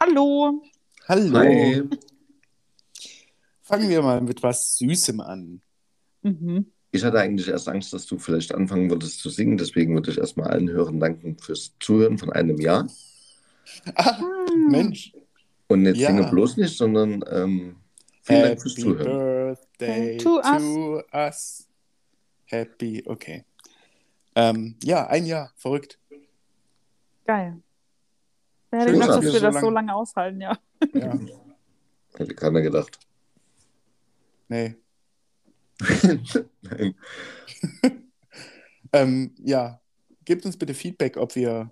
Hallo. Hallo. Hi. Fangen wir mal mit was Süßem an. Mhm. Ich hatte eigentlich erst Angst, dass du vielleicht anfangen würdest zu singen, deswegen würde ich erstmal allen Hörern danken fürs Zuhören von einem Jahr. Ah, Mensch. Und nicht Ja. singe bloß nicht, sondern ähm, vielen Dank fürs Happy Zuhören. Birthday To to, us. Happy, okay. Ähm, ja, ein Jahr, verrückt. Geil. Wer hätte gedacht, dass wir so das so lang- lange aushalten, ja. Ja, Hätte keiner gedacht. nee. Nein. Ähm, ja, gebt uns bitte Feedback, ob wir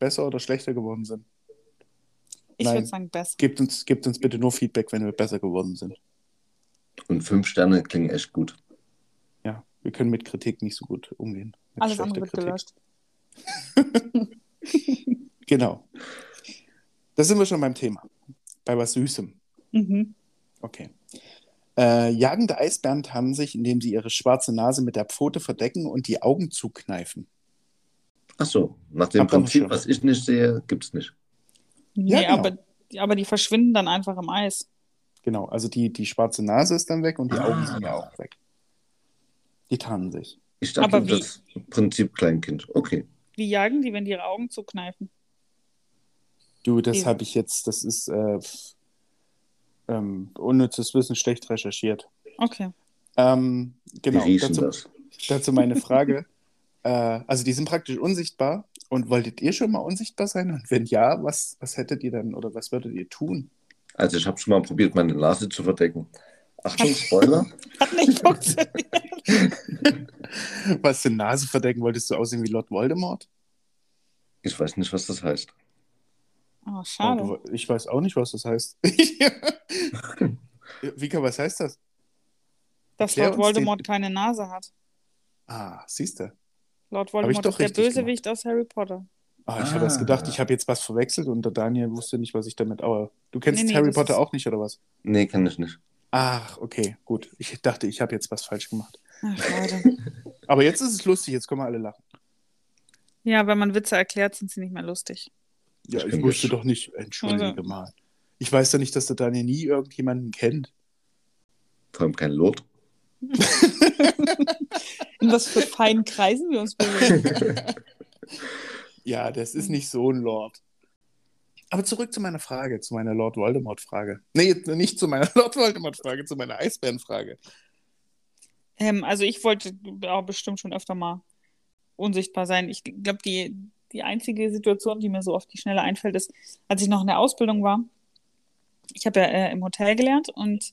besser oder schlechter geworden sind. Ich würde sagen, best. Gebt uns, gebt uns bitte nur Feedback, wenn wir besser geworden sind. Und fünf Sterne klingen echt gut. Ja, wir können mit Kritik nicht so gut umgehen. Alles andere wird gelöscht. Genau. Da sind wir schon beim Thema. Bei was Süßem. Mhm. Okay. Äh, jagende Eisbären tarnen sich, indem sie ihre schwarze Nase mit der Pfote verdecken und die Augen zukneifen. Ach so, nach dem aber Prinzip, was ich nicht sehe, gibt es nicht. Nee, Ja, genau. aber, aber die verschwinden dann einfach im Eis. Genau, also die, die schwarze Nase ist dann weg und die Ah. Augen sind ja auch weg. Die tarnen sich. Ich dachte, Aber wie? das Prinzip Kleinkind. Okay. Wie jagen die, wenn die ihre Augen zukneifen? Du, das Die- habe ich jetzt, das ist äh, ähm, unnützes Wissen, schlecht recherchiert. Okay. Ähm, genau, dazu, das? dazu meine Frage. äh, also die sind praktisch unsichtbar. Und wolltet ihr schon mal unsichtbar sein? Und wenn ja, was, was hättet ihr dann oder was würdet ihr tun? Also ich habe schon mal probiert, meine Nase zu verdecken. Achtung, Spoiler. Hat nicht funktioniert. Was für Nase verdecken? Wolltest du aussehen wie Lord Voldemort? Ich weiß nicht, was das heißt. Oh, schade. Oh, du- ich weiß auch nicht, was das heißt. Vika, was heißt das? Dass Lord Voldemort den- keine Nase hat. Ah, siehst du. Lord ich Voldemort doch ist der Bösewicht aus Harry Potter. Ah, ich Ah. habe erst gedacht, ich habe jetzt was verwechselt und der Daniel wusste nicht, was ich damit. Aber du kennst Nee, nee, Harry das Potter ist- auch nicht, oder was? Nee, kann ich nicht. Ach, okay, gut. Ich dachte, ich habe jetzt was falsch gemacht. Ach, schade. Aber jetzt ist es lustig, jetzt können wir alle lachen. ja, wenn man Witze erklärt, sind sie nicht mehr lustig. Ja, Ich ich wusste doch nicht. Entschuldige Also- mal. Ich weiß doch nicht, dass der Daniel nie irgendjemanden kennt. Vor allem kein Lord. In was für feinen Kreisen wir uns bewegen. Ja, das ist nicht so ein Lord. Aber zurück zu meiner Frage, zu meiner Lord Voldemort-Frage. Nee, jetzt nicht zu meiner Lord Voldemort-Frage, zu meiner Eisbären-Frage. ähm, also ich wollte auch bestimmt schon öfter mal unsichtbar sein. Ich glaube, die, die einzige Situation, die mir so auf die Schnelle einfällt, ist, als ich noch in der Ausbildung war. Ich habe ja äh, im Hotel gelernt und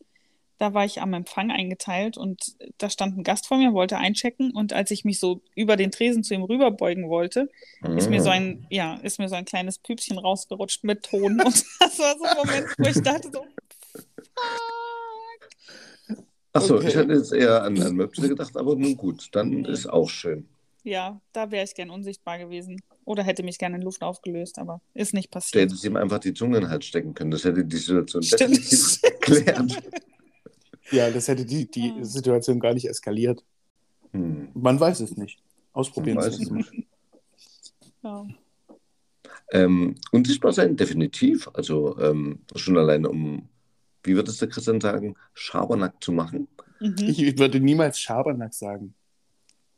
da war ich am Empfang eingeteilt und da stand ein Gast vor mir, wollte einchecken und als ich mich so über den Tresen zu ihm rüberbeugen wollte, ist mir so Ah. ein, ja, ist mir so ein kleines Püpschen rausgerutscht mit Ton. Und das war so ein Moment, wo ich dachte so, fuck. Achso, Okay. ich hätte jetzt eher an, an Möpse gedacht, aber nun gut, dann ist auch schön. Ja, da wäre ich gern unsichtbar gewesen. Oder hätte mich gerne in Luft aufgelöst, aber ist nicht Du passiert. hättest ihm einfach die Zunge in den Hals stecken können. Das hätte die Situation Stimmt. definitiv erklärt. Ja, das hätte die, die Ah. Situation gar nicht eskaliert. Hm. Man weiß es nicht. Ausprobieren Man Sie weiß es mal. Ja. Ähm, unsichtbar sein, definitiv. Also ähm, schon alleine um, wie wird es der Christian sagen, Schabernack zu machen. Mhm. Ich würde niemals Schabernack sagen.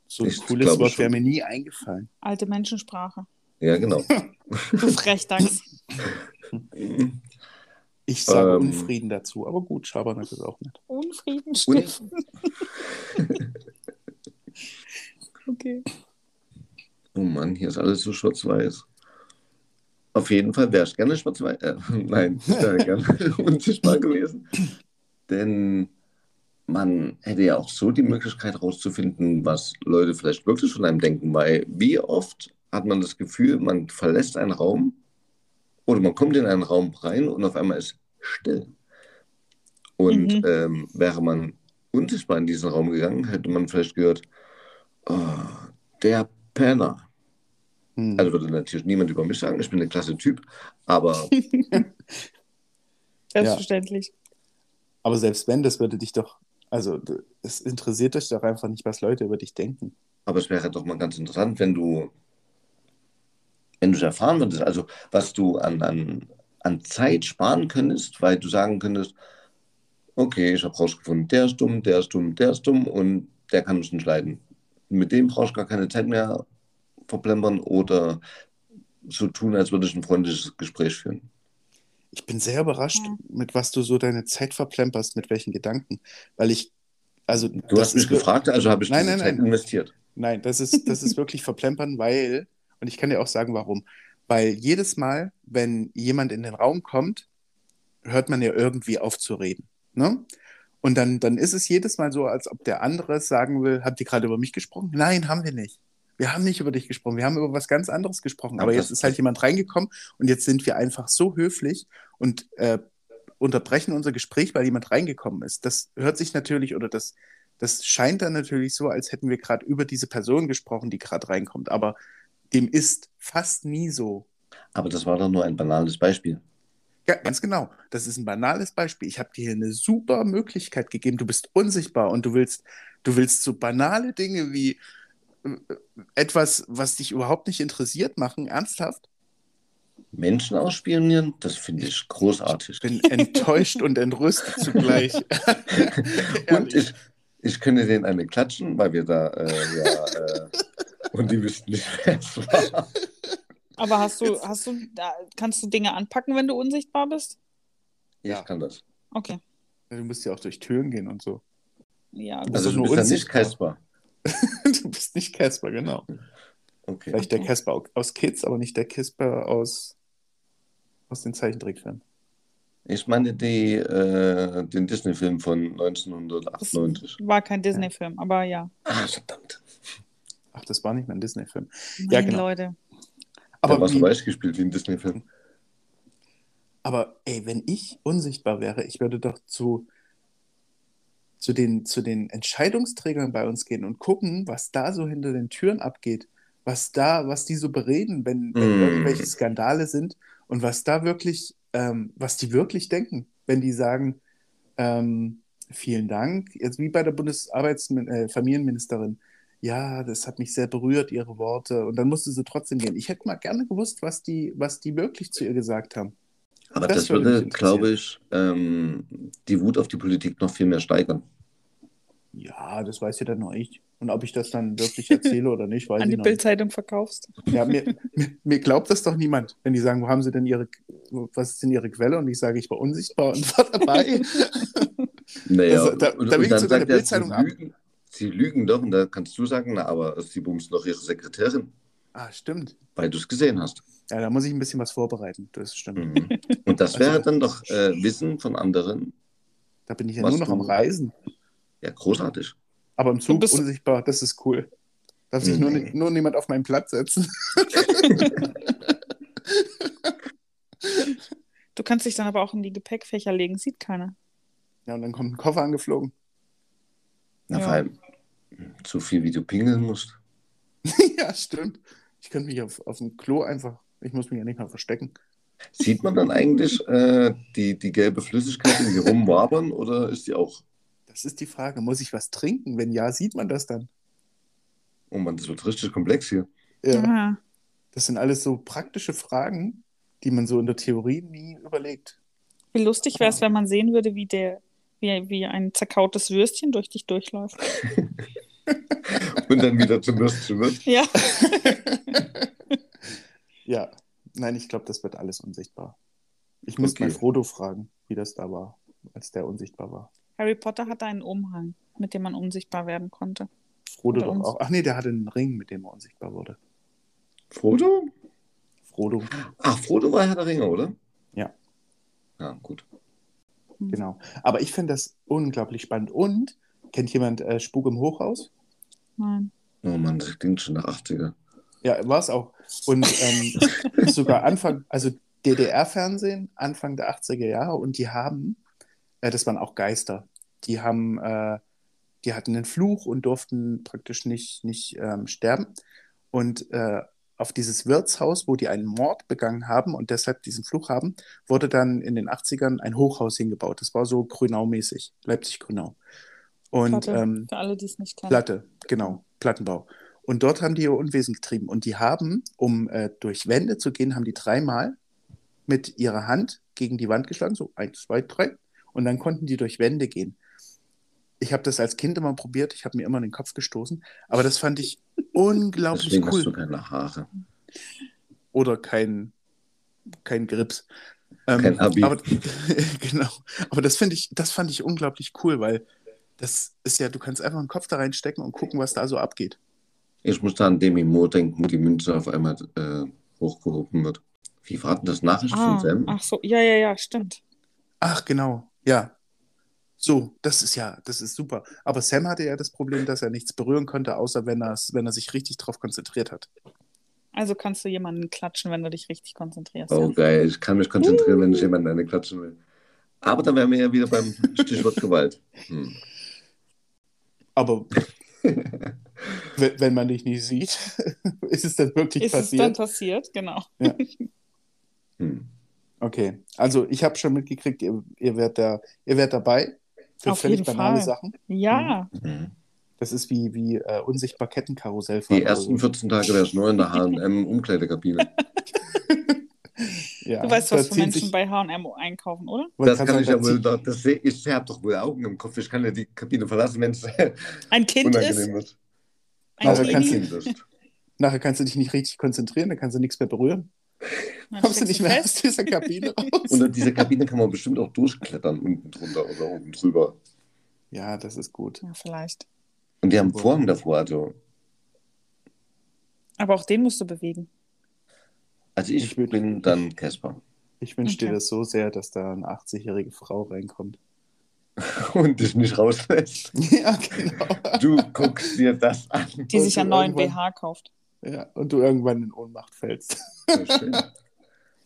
So ein Ich cooles Wort wäre mir nie eingefallen. Alte Menschensprache. Ja, genau. Du Frechdachs. Ich sage Ähm. Unfrieden dazu, aber gut, Schabernack ist auch nett. Unfrieden stiften. okay. Oh Mann, hier ist alles so schwarz-weiß. Auf jeden Fall wäre ich gerne schwarz-weiß. Äh, nein, ich wäre gerne unsichtbar gewesen. Denn man hätte ja auch so die Möglichkeit herauszufinden, was Leute vielleicht wirklich von einem denken. Weil wie oft hat man das Gefühl, man verlässt einen Raum oder man kommt in einen Raum rein und auf einmal ist still. Und Mhm. ähm, wäre man unsichtbar in diesen Raum gegangen, hätte man vielleicht gehört, oh, der Penner. Hm. Also würde natürlich niemand über mich sagen, ich bin ein klasse Typ, aber Selbstverständlich. aber selbst wenn, das würde dich doch, also es interessiert dich doch einfach nicht, was Leute über dich denken. Aber es wäre doch mal ganz interessant, wenn du, wenn du es erfahren würdest, also was du an, an, an Zeit sparen könntest, weil du sagen könntest, okay, ich habe rausgefunden, der ist dumm, der ist dumm, der ist dumm und der kann mich nicht leiden. Mit dem brauchst du gar keine Zeit mehr verplempern oder so tun, als würde ich ein freundliches Gespräch führen. Ich bin sehr überrascht, Ja. mit was du so deine Zeit verplemperst, mit welchen Gedanken. Weil ich, also. Du hast mich gefragt, also habe ich Nein, diese nein, Zeit nein. investiert. Nein, das ist, das ist wirklich verplempern, weil, und ich kann dir auch sagen, warum. Weil jedes Mal, wenn jemand in den Raum kommt, hört man ja irgendwie auf zu reden. Ne? Und dann, dann ist es jedes Mal so, als ob der andere sagen will, habt ihr gerade über mich gesprochen? Nein, haben wir nicht. Wir haben nicht über dich gesprochen, wir haben über was ganz anderes gesprochen. Aber jetzt ist halt jemand reingekommen und jetzt sind wir einfach so höflich und äh, unterbrechen unser Gespräch, weil jemand reingekommen ist. Das hört sich natürlich oder das, das scheint dann natürlich so, als hätten wir gerade über diese Person gesprochen, die gerade reinkommt. Aber dem ist fast nie so. Aber das war doch nur ein banales Beispiel. Ja, ganz genau. Das ist ein banales Beispiel. Ich habe dir hier eine super Möglichkeit gegeben. Du bist unsichtbar und du willst, du willst so banale Dinge wie etwas, was dich überhaupt nicht interessiert, machen. Ernsthaft? Menschen ausspionieren, das finde ich großartig. Ich bin enttäuscht und entrüstet zugleich. Und ich, ich könnte denen eine klatschen, weil wir da, äh, ja, äh, und die wüssten nicht, wer es war. Aber hast du, hast du, da- kannst du Dinge anpacken, wenn du unsichtbar bist? Ja. Ich kann das. Okay. Du musst ja auch durch Türen gehen und so. Ja, Also du nur bist dann nicht unsichtbar. Du bist nicht Casper, genau. Okay. Vielleicht der. Casper aus Kids, aber nicht der Casper aus, aus den Zeichentrickfilmen. Ich meine die, äh, den Disney-Film von 1998. war kein Disney-Film, aber ja. Ah, verdammt. Ach, das war nicht mein Disney-Film. Ja, genau. Leute. Aber war so weich gespielt wie ein Disney-Film. aber ey, wenn ich unsichtbar wäre, ich würde doch zu, zu, den, zu den Entscheidungsträgern bei uns gehen und gucken, was da so hinter den Türen abgeht. Was da, was die so bereden, wenn, wenn Mm. irgendwelche Skandale sind und was da wirklich, ähm, was die wirklich denken, wenn die sagen, ähm, vielen Dank, jetzt wie bei der Bundesarbeitsfamilienministerin, ja, das hat mich sehr berührt, ihre Worte. Und dann musste sie trotzdem gehen. Ich hätte mal gerne gewusst, was die, was die wirklich zu ihr gesagt haben. Aber Das das, würde glaube ich, ähm, die Wut auf die Politik noch viel mehr steigern. Ja, das weiß ja dann nur ich. Und ob ich das dann wirklich erzähle oder nicht, weiß An ich die noch nicht. Bildzeitung verkaufst. Ja, mir, mir, glaubt das doch niemand, wenn die sagen, wo haben sie denn ihre, was ist denn ihre Quelle? Und ich sage, ich war unsichtbar und war dabei. Naja, Also, da- und, da will und ich dann sogar sagt eine er, sie Bildzeitung ab. lügen, sie lügen doch, und da kannst du sagen, na, aber sie bumsen doch ihre Sekretärin, ah, stimmt. weil du es gesehen hast. Ja, da muss ich ein bisschen was vorbereiten. Das stimmt. Mhm. Und das Also- wäre dann doch äh, Wissen von anderen. Da bin ich ja nur noch du- am Reisen. Ja, großartig. Aber im Zug bist- unsichtbar, das ist cool. Darf sich nur, nur niemand auf meinen Platz setzen. Du kannst dich dann aber auch in die Gepäckfächer legen, sieht keiner. Ja, und dann kommt ein Koffer angeflogen. Na, Ja. vor allem zu viel, wie du pingeln musst. ja, stimmt. Ich könnte mich auf, auf dem Klo einfach, ich muss mich ja nicht mal verstecken. Sieht man dann eigentlich äh, die, die gelbe Flüssigkeit in die rumwabern oder ist die auch? Das ist die Frage. Muss ich was trinken? Wenn ja, sieht man das dann? Oh Mann, das wird richtig komplex hier. Ja. Ah, Das sind alles so praktische Fragen, die man so in der Theorie nie überlegt. wie lustig wäre es, wenn man sehen würde, wie der, wie, wie ein zerkautes Würstchen durch dich durchläuft. Und dann wieder zum Würstchen wird. Ja. Ja, nein, ich glaube, das wird alles unsichtbar. Ich muss Okay. mal Frodo fragen, wie das da war, als der unsichtbar war. Harry Potter hatte einen Umhang, mit dem man unsichtbar werden konnte. Frodo Oder doch uns. auch. Ach nee, der hatte einen Ring, mit dem er unsichtbar wurde. Frodo? Frodo, Ach, Frodo war Herr der Ringe, oder? Ja. Ja, gut. genau. Aber ich finde das unglaublich spannend. Und, kennt jemand äh, Spuk im Hochhaus? Nein. Oh Mann, das klingt schon nach 80er. Ja, war es auch. Und ähm, sogar Anfang, also DDR-Fernsehen, Anfang der 80er Jahre. Und die haben, äh, das waren auch Geister, die haben, äh, die hatten einen Fluch und durften praktisch nicht, nicht ähm, sterben. Und äh, auf dieses Wirtshaus, wo die einen Mord begangen haben und deshalb diesen Fluch haben, wurde dann in den 80ern ein Hochhaus hingebaut. Das war so Grünau-mäßig, Leipzig-Grünau. Und Platte, ähm, für alle, die es nicht kennen. Platte, genau, Plattenbau. Und dort haben die ihr Unwesen getrieben. Und die haben, um äh, durch Wände zu gehen, haben die dreimal mit ihrer Hand gegen die Wand geschlagen, so eins, zwei, drei. Und dann konnten die durch Wände gehen. Ich habe das als Kind immer probiert, ich habe mir immer den Kopf gestoßen, aber das fand ich unglaublich Deswegen cool. hast du keine Haare. Oder kein, kein Grips. Ähm, Kein Abi. Aber, genau. Aber das finde ich, das fand ich unglaublich cool, weil das ist ja, du kannst einfach einen Kopf da reinstecken und gucken, was da so abgeht. Ich muss da an Demi Moore denken, wo die Münze auf einmal äh, hochgehoben wird. Wie war denn das Nachricht von Ah, Sam? ach so, ja, ja, ja, stimmt. Ach, genau. Ja. So, das ist ja, das ist super. Aber Sam hatte ja das Problem, dass er nichts berühren konnte, außer wenn, wenn er sich richtig drauf konzentriert hat. Also kannst du jemanden klatschen, wenn du dich richtig konzentrierst. Oh, ja. geil. Ich kann mich konzentrieren, wenn ich jemanden eine klatschen will. Aber dann wären wir ja wieder beim Stichwort Gewalt. Hm. Aber wenn, wenn man dich nicht sieht, ist es dann wirklich Ist es dann passiert? passiert? Genau. Hm. Okay, also ich habe schon mitgekriegt, ihr, ihr, werdet da, ihr werdet dabei für Auf völlig banale Fall. Sachen. Ja, Mhm. Das ist wie, wie äh, unsichtbar Kettenkarussell. Die ersten 14 Tage wäre ich nur in der H&M-Umkleidekabine. Ja, du weißt, was für Menschen sich- bei H&M einkaufen, oder? man Das kann ich ja wohl, das seh, ich habe doch wohl Augen im Kopf. Ich kann ja die Kabine verlassen, wenn es Ein Kind unangenehm ist, wird. ein Auch kannst du- Kind ist. Nachher kannst du dich nicht richtig konzentrieren, dann kannst du nichts mehr berühren. dann Kommst du nicht mehr fest. aus dieser Kabine raus. Unter dieser Kabine kann man bestimmt auch durchklettern, unten drunter oder oben drüber. Ja, das ist gut. Ja, vielleicht. Und die haben Vorhang davor. Also, Aber auch den musst du bewegen. Also ich, Ich würd- bin dann Casper. Ich wünsche dir Okay. das so sehr, dass da eine 80-jährige Frau reinkommt. Und dich nicht rauslässt. ja, genau. Du guckst dir das an. Die sich einen neuen BH kauft. Ja, und du irgendwann in Ohnmacht fällst. Schön.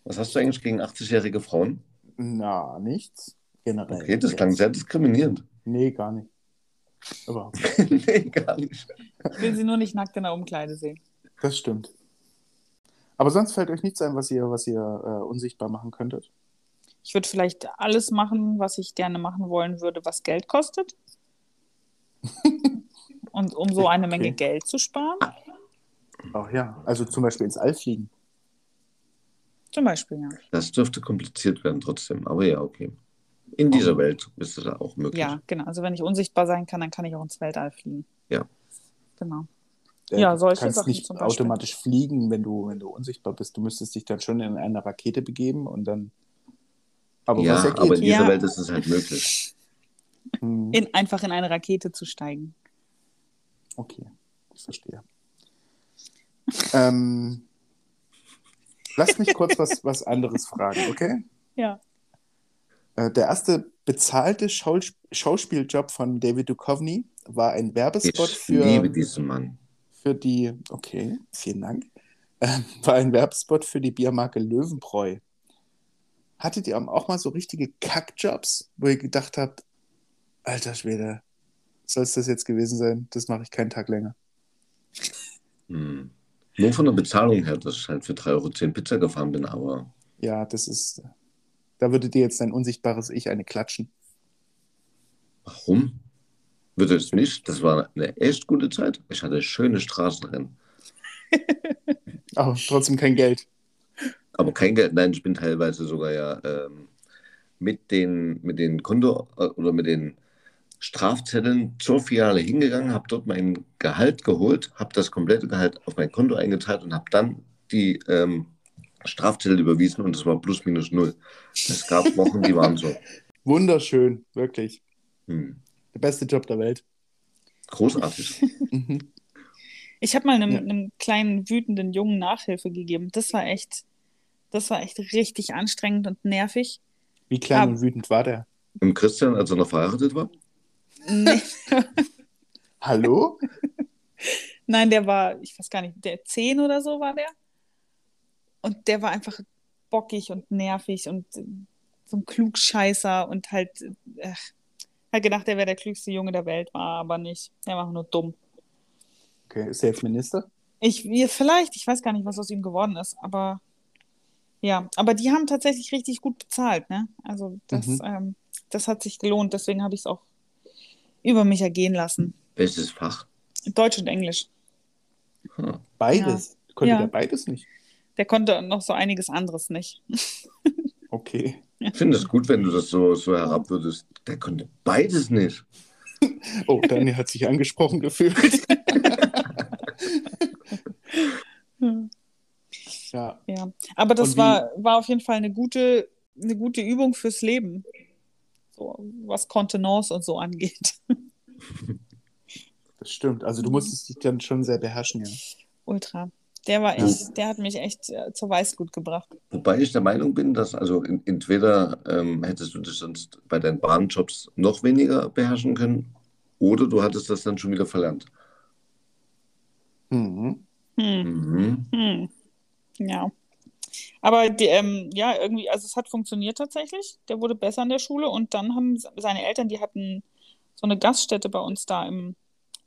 Was hast du eigentlich gegen 80-jährige Frauen? Na, nichts. Generell. Okay, das klang sehr diskriminierend. Nee, gar nicht. Überhaupt nicht. nee, gar nicht. Ich will sie nur nicht nackt in der Umkleide sehen. Das stimmt. Aber sonst fällt euch nichts ein, was ihr, was ihr äh, unsichtbar machen könntet? Ich würde vielleicht alles machen, was ich gerne machen wollen würde, was Geld kostet. Und um so eine Menge Okay. Geld zu sparen, Ach ja, also zum Beispiel ins All fliegen. zum Beispiel, ja. Das dürfte kompliziert werden trotzdem. Aber ja, okay. In dieser Welt ist es auch möglich. Ja, genau. Also wenn ich unsichtbar sein kann, dann kann ich auch ins Weltall fliegen. Ja. Genau. Äh, Ja, du solche kannst Sachen nicht automatisch fliegen, wenn du, wenn du unsichtbar bist. Du müsstest dich dann schon in eine Rakete begeben und dann. Aber ja, was ja aber in geht. dieser Ja. Welt ist es halt möglich. Hm, In, einfach in eine Rakete zu steigen. okay, ich verstehe. ähm, lass mich kurz was, was anderes fragen, okay? Ja. Äh, der erste bezahlte Schaus Schauspieljob von David Duchovny war ein Werbespot Ich für. liebe diesen Mann. Für die, okay, vielen Dank, ähm, war ein Werbespot für die Biermarke Löwenbräu. Hattet ihr auch mal so richtige Kackjobs, wo ihr gedacht habt, alter Schwede, soll es das jetzt gewesen sein? Das mache ich keinen Tag länger. Hm. Nur von der Bezahlung her, dass ich halt für 3,10 Euro Pizza gefahren bin, aber Ja, das ist, da würde dir jetzt dein unsichtbares Ich eine klatschen. warum? Würde es nicht? Das war eine echt gute Zeit. Ich hatte schöne Straßenrennen. Aber trotzdem kein Geld. Aber kein Geld, nein, ich bin teilweise sogar ja ähm, mit den, mit den Konto äh, oder mit den Strafzetteln zur Filiale hingegangen, habe dort mein Gehalt geholt, habe das komplette Gehalt auf mein Konto eingezahlt und habe dann die ähm, Strafzettel überwiesen und es war plus minus null. Es gab Wochen, die waren so. Wunderschön, wirklich. Hm, Der beste Job der Welt. großartig. Mhm. Ich habe mal einem, Ja. einem kleinen wütenden Jungen Nachhilfe gegeben. Das war echt, das war echt richtig anstrengend und nervig. Wie klein Ah. und wütend war der? Und Christian, als er noch verheiratet war? Nee. Hallo? Nein, der war, ich weiß gar nicht, der 10 oder so war der. Und der war einfach bockig und nervig und so ein Klugscheißer und halt, äh, halt gedacht, der wäre der klügste Junge der Welt, war aber nicht. Der war nur dumm. Okay, ist er jetzt Minister? Ich, wir- vielleicht, ich weiß gar nicht, was aus ihm geworden ist, aber ja, aber die haben tatsächlich richtig gut bezahlt, ne? Also das, Mhm. ähm, das hat sich gelohnt, deswegen habe ich es auch über mich ergehen lassen. Welches Fach? Deutsch und Englisch. Hm. Beides. Konnte Ja. der beides nicht? Der konnte noch so einiges anderes nicht. Okay. Ich finde es gut, wenn du das so, so herabwürdest. Der konnte beides nicht. Oh, Daniel hat sich angesprochen gefühlt. Ja. Ja, aber das war, war auf jeden Fall eine gute, eine gute Übung fürs Leben. So, was Kontenance und so angeht. Das stimmt. Also du musstest dich dann schon sehr beherrschen, ja. Ultra. Der war Ja. echt, der hat mich echt äh, zur Weißglut gebracht. Wobei ich der Meinung bin, dass also in, entweder ähm, hättest du dich sonst bei deinen Bahnjobs noch weniger beherrschen können oder du hattest das dann schon wieder verlernt. Mhm. Hm. Mhm. Hm. Ja. Aber die, ähm, ja, irgendwie, also es hat funktioniert tatsächlich. Der wurde besser in der Schule und dann haben se- seine Eltern, die hatten so eine Gaststätte bei uns da im,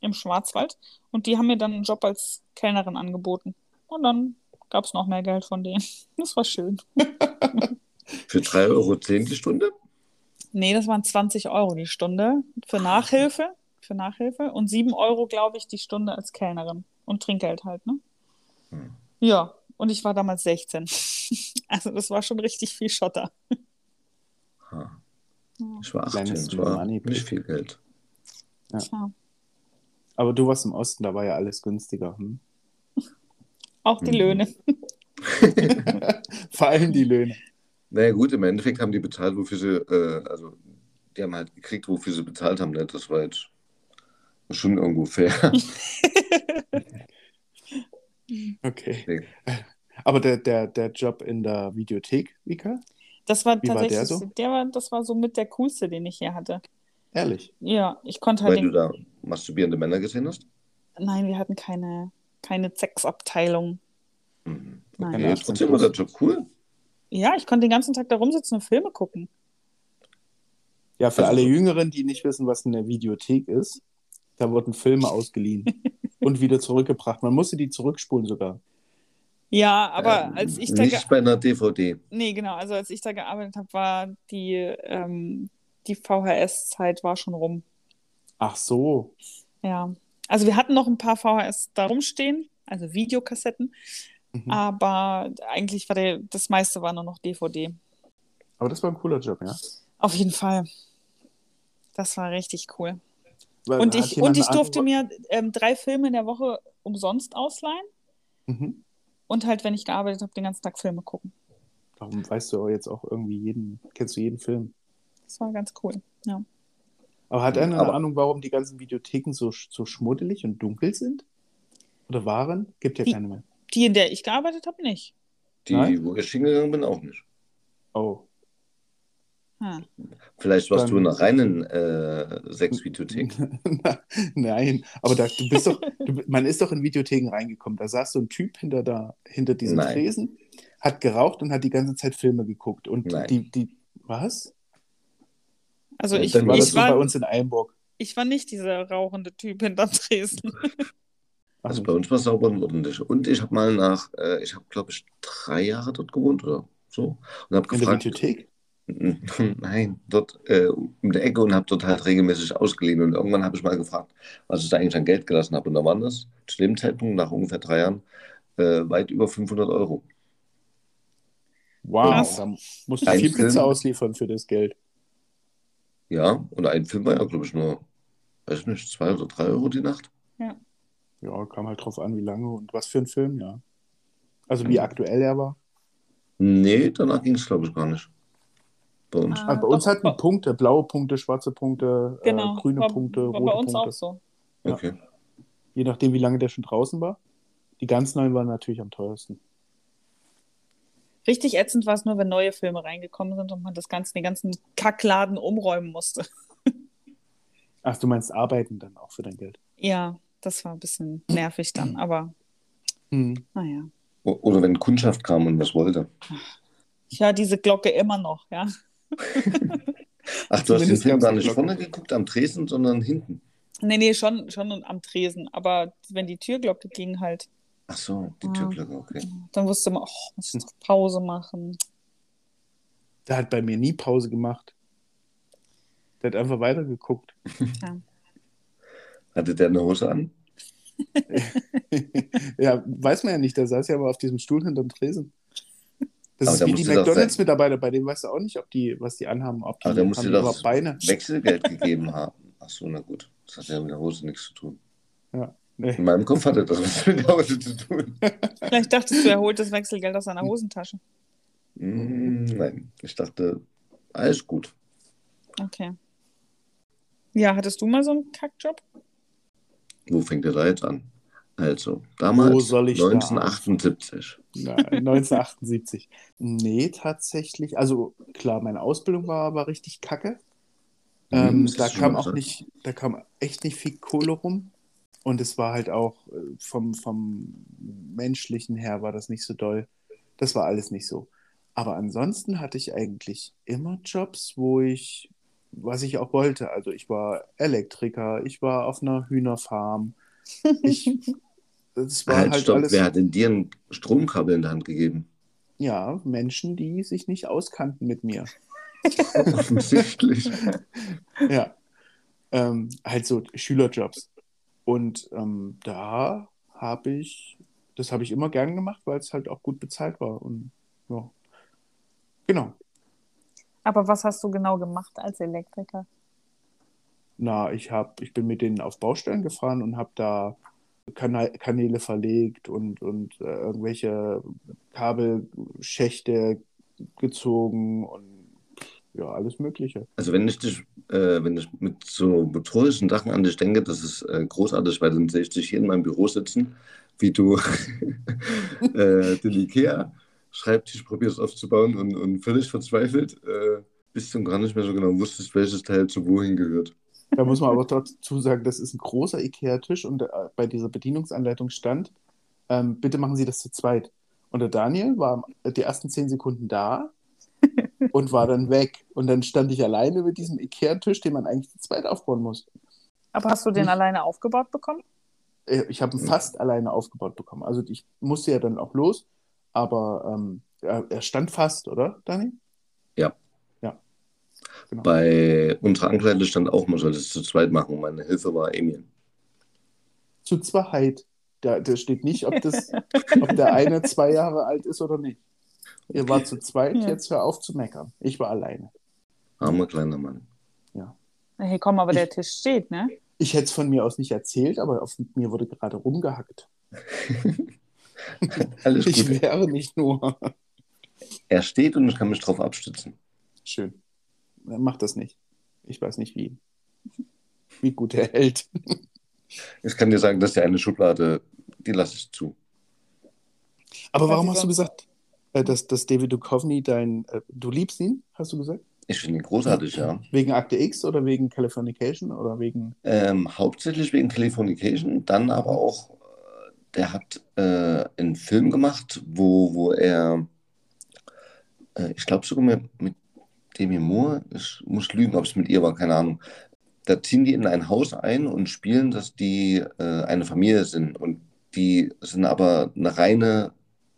im Schwarzwald und die haben mir dann einen Job als Kellnerin angeboten. Und dann gab es noch mehr Geld von denen. Das war schön. Für 3,10 Euro die Stunde? Nee, das waren 20 Euro die Stunde für Nachhilfe, für Nachhilfe und 7 Euro, glaube ich, die Stunde als Kellnerin und Trinkgeld halt, ne? Hm. Ja, und ich war damals 16. Also das war schon richtig viel Schotter. Ha. Ja. Ich war 18, Kleines das war nicht viel Geld. Tja. Aber du warst im Osten, da war ja alles günstiger. Hm? Auch die Mhm. Löhne. Vor allem die Löhne. Naja gut, im Endeffekt haben die bezahlt, wofür sie, äh, also die haben halt gekriegt, wofür sie bezahlt haben. Ne? Das war jetzt schon irgendwo fair. Okay. Nee. Aber der, der, der Job in der Videothek, Vika? Das war Wie war der tatsächlich, so? der war, das war so mit der coolste, den ich hier hatte. Ehrlich. Ja, ich konnte halt Weil du den, da masturbierende Männer gesehen hast? nein, wir hatten keine, keine Sexabteilung. Mhm. Nein. Okay, trotzdem war der Job cool. Ja, ich konnte den ganzen Tag da rumsitzen und Filme gucken. Ja, für Also alle Jüngeren, die nicht wissen, was eine Videothek ist, da wurden Filme ausgeliehen und wieder zurückgebracht. Man musste die zurückspulen sogar. Ja, aber Ähm, als ich da Nicht bei einer DVD. Nee, genau. Also als ich da gearbeitet habe, war die, ähm, die VHS-Zeit war schon rum. Ach so. Ja. Also wir hatten noch ein paar VHS da rumstehen, also Videokassetten, Mhm. aber eigentlich war der, das meiste war nur noch DVD. Aber das war ein cooler Job, ja. Auf jeden Fall. Das war richtig cool. Weil Und ich, und ich durfte mir ähm, drei Filme in der Woche umsonst ausleihen Mhm. und halt, wenn ich gearbeitet habe, den ganzen Tag Filme gucken. Darum weißt du jetzt auch irgendwie jeden, kennst du jeden Film. Das war ganz cool. Ja. Aber hat einer Aber- eine Ahnung, warum die ganzen Videotheken so, so schmuddelig und dunkel sind? Oder waren? Gibt ja Die- keine mehr. Die, in der ich gearbeitet habe, nicht. Die, Nein? wo ich hingegangen bin, auch nicht. Oh. Hm. Vielleicht warst Dann- du in einer reinen äh, Sexvideothek. Nein, aber da, du bist doch, du, man ist doch in Videotheken reingekommen. Da saß so ein Typ hinter, da, hinter diesem Nein. Tresen, hat geraucht und hat die ganze Zeit Filme geguckt. Und Nein. die, die, was? Also ich, dann War das ich, so bei war, uns in Einburg? ich war nicht dieser rauchende Typ hinterm Tresen. Also bei uns war es sauber und ordentlich. Und ich habe mal nach, äh, ich habe glaube ich drei Jahre dort gewohnt oder so. Und habe in der gefragt, Videothek? nein, dort äh, um die Ecke und habe dort halt regelmäßig ausgeliehen. Und irgendwann habe ich mal gefragt, was ich da eigentlich an Geld gelassen habe. Und da waren das zu dem Zeitpunkt, nach ungefähr drei Jahren, äh, weit über 500 Euro. Wow, da musst du viel. Pizza ausliefern für das Geld. Ja, und ein Film war ja, glaube ich, nur, weiß nicht, zwei oder drei Euro die Nacht. Ja, kam halt drauf an, wie lange und was für ein Film, ja. Also wie aktuell er war. Nee, danach ging es, glaube ich, gar nicht. Bei uns. Ah. Also bei uns doch, hatten Punkte, blaue Punkte, schwarze Punkte, Genau. äh, grüne war, Punkte, war rote bei uns Punkte. auch so. ja. Okay. Je nachdem, wie lange der schon draußen war. Die ganz neuen waren natürlich am teuersten. Richtig ätzend war es nur, wenn neue Filme reingekommen sind und man das ganze, den ganzen Kackladen umräumen musste. Ach, du meinst arbeiten dann auch für dein Geld. Ja, das war ein bisschen nervig dann, aber Hm. naja. Oder wenn Kundschaft kam und was wollte. Ich höre diese Glocke immer noch, ja. Ach, du hast den Zumindest Film gar nicht Glocke. vorne geguckt am Tresen, sondern hinten. Nee, nee, schon, schon am Tresen. Aber wenn die Türglocke ging halt, Ach so, die Ah. Türglocke, okay. dann wusste man, oh, muss ich doch Pause machen. Der hat bei mir nie Pause gemacht. Der hat einfach weitergeguckt. Ja. Hatte der eine Hose an? ja, weiß man ja nicht, der saß ja aber auf diesem Stuhl hinterm Tresen. Das Aber ist da wie die musst McDonalds-Mitarbeiter, bei denen weißt du auch nicht, ob die, was die anhaben, ob die, Aber der musste haben überhaupt Beine. Wechselgeld gegeben haben. Ach so, na gut. Das hat ja mit der Hose nichts zu tun. Ja, nee. In meinem Kopf hatte das was mit der Hose zu tun. Vielleicht dachtest du, er holt das Wechselgeld aus seiner Hosentasche. Mm, nein, ich dachte, alles gut. Okay. Ja, hattest du mal so einen Kackjob? Wo fängt der da jetzt an? Also, damals Wo soll ich da 1978. Na, 1978. Nee, tatsächlich. Also klar, meine Ausbildung war, war richtig kacke. Mhm, Ähm, da kam auch nicht, da kam echt nicht viel Kohle rum. Und es war halt auch äh, vom, vom menschlichen her war das nicht so doll. Das war alles nicht so. Aber ansonsten hatte ich eigentlich immer Jobs, wo ich, was ich auch wollte. Also ich war Elektriker, ich war auf einer Hühnerfarm. Ich, das war Halt, halt stopp, alles. wer hat denn dir ein Stromkabel in der Hand gegeben? Ja, Menschen, die sich nicht auskannten mit mir. Offensichtlich. Ja. Ähm, halt so Schülerjobs. Und ähm, da habe ich, das habe ich immer gern gemacht, weil es halt auch gut bezahlt war. Und ja. Genau. Aber was hast du genau gemacht als Elektriker? Na, ich habe, ich bin mit denen auf Baustellen gefahren und habe da Kanäle verlegt und, und äh, irgendwelche Kabelschächte gezogen und ja, alles Mögliche. Also wenn ich dich, äh, wenn ich mit so motorischen Sachen an dich denke, das ist äh, großartig, weil dann sehe ich dich hier in meinem Büro sitzen, wie du äh, den Ikea-Schreibtisch probierst aufzubauen und, und völlig verzweifelt äh, bis du gar nicht mehr so genau wusstest, welches Teil zu wohin gehört. Da muss man aber dazu sagen, das ist ein großer IKEA-Tisch und äh, bei dieser Bedienungsanleitung stand, ähm, bitte machen Sie das zu zweit. Und der Daniel war die ersten zehn Sekunden da und war dann weg. Und dann stand ich alleine mit diesem IKEA-Tisch, den man eigentlich zu zweit aufbauen muss. Aber hast du den Nicht- alleine aufgebaut bekommen? Äh, Ich habe ihn fast alleine aufgebaut bekommen. Also ich musste ja dann auch los, aber ähm, er, er stand fast, oder, Dani? Ja. Ja. Genau. Bei unserer Ankleide stand auch, man soll es zu zweit machen. Meine Hilfe war Emil. Zu Zweit. Da, da steht nicht, ob, das, ob der eine zwei Jahre alt ist oder nicht. Ihr wart zu zweit, Ja. jetzt hör auf zu meckern. Ich war alleine. Armer kleiner Mann. Hey, komm, aber der Ich- Tisch steht, ne? Ich hätte es von mir aus nicht erzählt, aber auf mir wurde gerade rumgehackt. Alles Ich gut. wäre nicht nur. Er steht und ich kann mich drauf abstützen. Schön. Mach das nicht. Ich weiß nicht, wie, wie gut er hält. Ich kann dir sagen, dass die eine Schublade, die lasse ich zu. Aber warum ich hast du gesagt, dass, dass David Duchovny dein. Äh, du liebst ihn, hast du gesagt? Ich finde ihn großartig, ja. Wegen Akte X oder wegen Californication oder wegen. Ähm, hauptsächlich wegen Californication, dann aber auch, äh, der hat äh, einen Film gemacht, wo, wo er, äh, ich glaube sogar mit, mit Demi Moore, ich muss lügen, ob es mit ihr war, keine Ahnung. Da ziehen die in ein Haus ein und spielen, dass die äh, eine Familie sind. Und die sind aber eine reine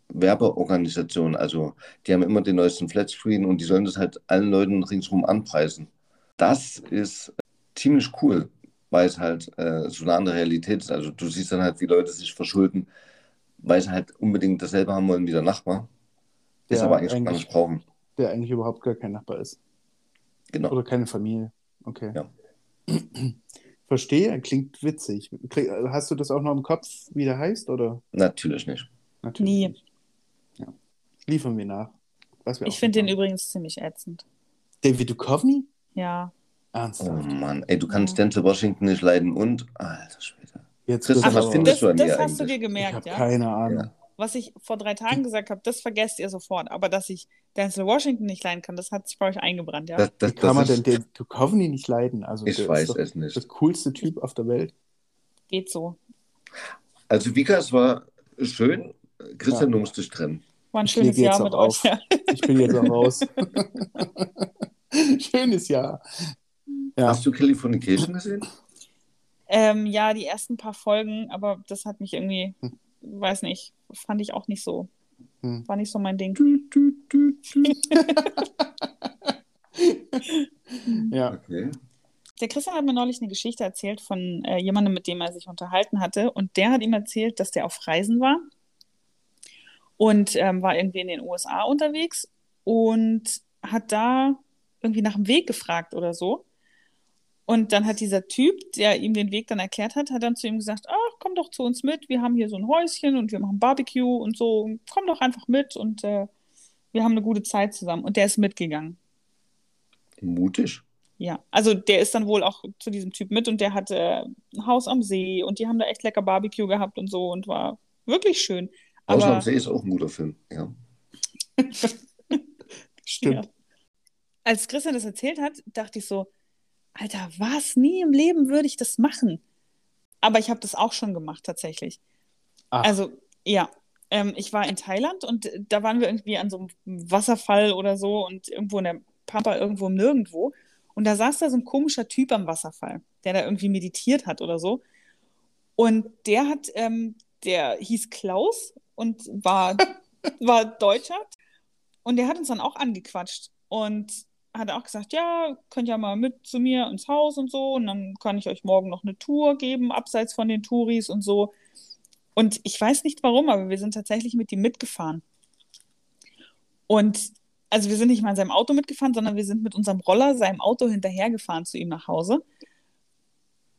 Werbeorganisation. Also die haben immer den neuesten Flatscreen und die sollen das halt allen Leuten ringsherum anpreisen. Das ist ziemlich cool, weil es halt äh, so eine andere Realität ist. Also du siehst dann halt, wie Leute sich verschulden, weil sie halt unbedingt dasselbe haben wollen wie der Nachbar, das Ja, aber eigentlich, gar eigentlich. nicht brauchen. Der eigentlich überhaupt gar kein Nachbar ist. Genau. Oder keine Familie. Okay. Ja. Verstehe, klingt witzig. Hast du das auch noch im Kopf, wie der heißt? Oder? Natürlich nicht. Natürlich Nie. nicht. Liefern wir nach. Was wir Ich finde den übrigens ziemlich ätzend. David Duchovny? Ja. Oh Ernsthaft. Mann, ey, du kannst Ja. Denzel Washington nicht leiden und, alter Schwede. Jetzt Christoph, wird's was aber- findest das, du an das hast du eigentlich? dir Ich gemerkt, habe ja? keine Ahnung. Ja. Was ich vor drei Tagen gesagt habe, das vergesst ihr sofort. Aber dass ich Denzel Washington nicht leiden kann, das hat sich bei euch eingebrannt, ja? Das, das, Wie kann man denn den Duchovny nicht leiden? Also ich der weiß es nicht. das coolste Typ auf der Welt. Geht so. Also Vika, es war schön. Christian, Ja. du musst dich trennen. War ein Ich schönes Jahr mit auf. euch. Ja. Ich bin jetzt auch raus. Schönes Jahr. Ja. Hast du Californication gesehen? Ähm, ja, die ersten paar Folgen, aber das hat mich irgendwie, Hm. weiß nicht, fand ich auch nicht so. Hm. War nicht so mein Ding. ja. Okay. der Christian hat mir neulich eine Geschichte erzählt von äh, jemandem, mit dem er sich unterhalten hatte. Und der hat ihm erzählt, dass der auf Reisen war und ähm, war irgendwie in den USA unterwegs und hat da irgendwie nach dem Weg gefragt oder so. Und dann hat dieser Typ, der ihm den Weg dann erklärt hat, hat dann zu ihm gesagt, ach, komm doch zu uns mit, wir haben hier so ein Häuschen und wir machen Barbecue und so, komm doch einfach mit und äh, wir haben eine gute Zeit zusammen. Und der ist mitgegangen. Mutig. Ja, also der ist dann wohl auch zu diesem Typ mit und der hatte ein Haus am See und die haben da echt lecker Barbecue gehabt und so und war wirklich schön. Haus Aber am See ist auch ein guter Film, ja. Stimmt. Ja. als Christian das erzählt hat, dachte ich so, Alter, was? Nie im Leben würde ich das machen. Aber ich habe das auch schon gemacht, tatsächlich. Ach, Also, ja, ähm, ich war in Thailand und da waren wir irgendwie an so einem Wasserfall oder so und irgendwo in der Pampa, irgendwo im Nirgendwo. Und da saß da so ein komischer Typ am Wasserfall, der da irgendwie meditiert hat oder so. Und der hat, ähm, der hieß Klaus und war, war Deutscher. Und der hat uns dann auch angequatscht und hat auch gesagt, ja, könnt ja mal mit zu mir ins Haus und so. Und dann kann ich euch morgen noch eine Tour geben, abseits von den Touris und so. Und ich weiß nicht warum, aber wir sind tatsächlich mit ihm mitgefahren. Und also wir sind nicht mal in seinem Auto mitgefahren, sondern wir sind mit unserem Roller seinem Auto hinterhergefahren zu ihm nach Hause.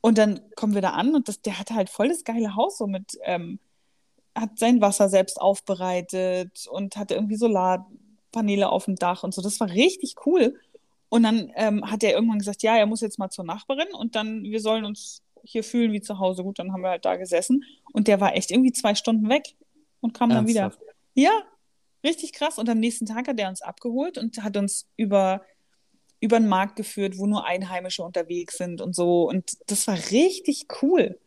Und dann kommen wir da an und das, der hatte halt voll das geile Haus, so mit, ähm, hat sein Wasser selbst aufbereitet und hatte irgendwie Solarpaneele auf dem Dach und so. Das war richtig cool. Und dann ähm, hat er irgendwann gesagt, ja, er muss jetzt mal zur Nachbarin und dann, wir sollen uns hier fühlen wie zu Hause. Gut, dann haben wir halt da gesessen und der war echt irgendwie zwei Stunden weg und kam dann wieder. ernsthaft. Ja, richtig krass. Und am nächsten Tag hat er uns abgeholt und hat uns über, über den Markt geführt, wo nur Einheimische unterwegs sind und so. Und das war richtig cool.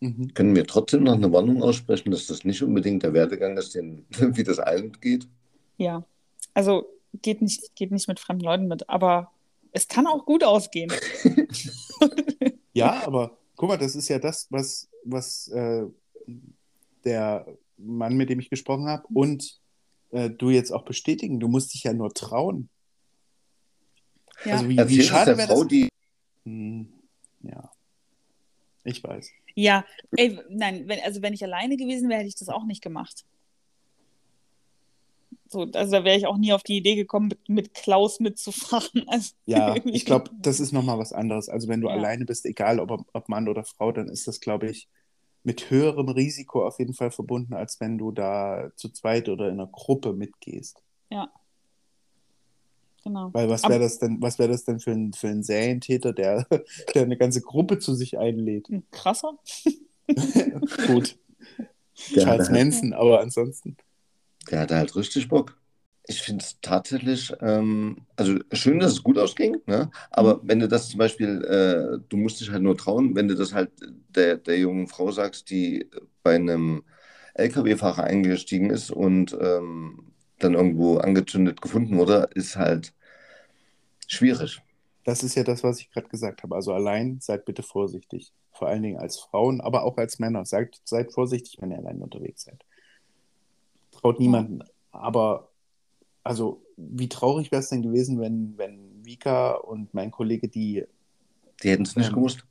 Mhm. Können wir trotzdem noch eine Warnung aussprechen, dass das nicht unbedingt der Werdegang ist, den, wie das allen geht? Ja. Also geht nicht, geht nicht mit fremden Leuten mit, aber es kann auch gut ausgehen. Ja, aber guck mal, das ist ja das, was, was äh, der Mann, mit dem ich gesprochen habe, und äh, du jetzt auch bestätigen. Du musst dich ja nur trauen. Ja. Also wie, wie schade der wäre das? die Hm, ja, ich weiß. Ja, ey, nein, wenn, also wenn ich alleine gewesen wäre, hätte ich das auch nicht gemacht. So, also da wäre ich auch nie auf die Idee gekommen, mit, mit Klaus mitzufahren. Also, Ja, ich glaube, das ist nochmal was anderes. Also wenn du Ja. alleine bist, egal ob, ob Mann oder Frau, dann ist das, glaube ich, mit höherem Risiko auf jeden Fall verbunden, als wenn du da zu zweit oder in einer Gruppe mitgehst. Genau. Weil was wäre das denn, was wäre das denn für ein, für ein Serientäter, der, der eine ganze Gruppe zu sich einlädt? Ein Krasser. Gut, der Charles hatte, halt, Manson, aber ansonsten. der hatte halt richtig Bock. Ich finde es tatsächlich, ähm, also schön, dass es gut ausging, ne? aber wenn du das zum Beispiel, äh, du musst dich halt nur trauen, wenn du das halt der, der jungen Frau sagst, die bei einem LKW-Fahrer eingestiegen ist und ähm, dann irgendwo angezündet gefunden wurde, ist halt schwierig. Das ist ja das, was ich gerade gesagt habe. Also allein seid bitte vorsichtig. Vor allen Dingen als Frauen, aber auch als Männer. Seid, seid vorsichtig, wenn ihr allein unterwegs seid. Traut niemanden. Aber, also, wie traurig wäre es denn gewesen, wenn, wenn Vika und mein Kollege die. Die hätten es nicht Ähm, gewusst.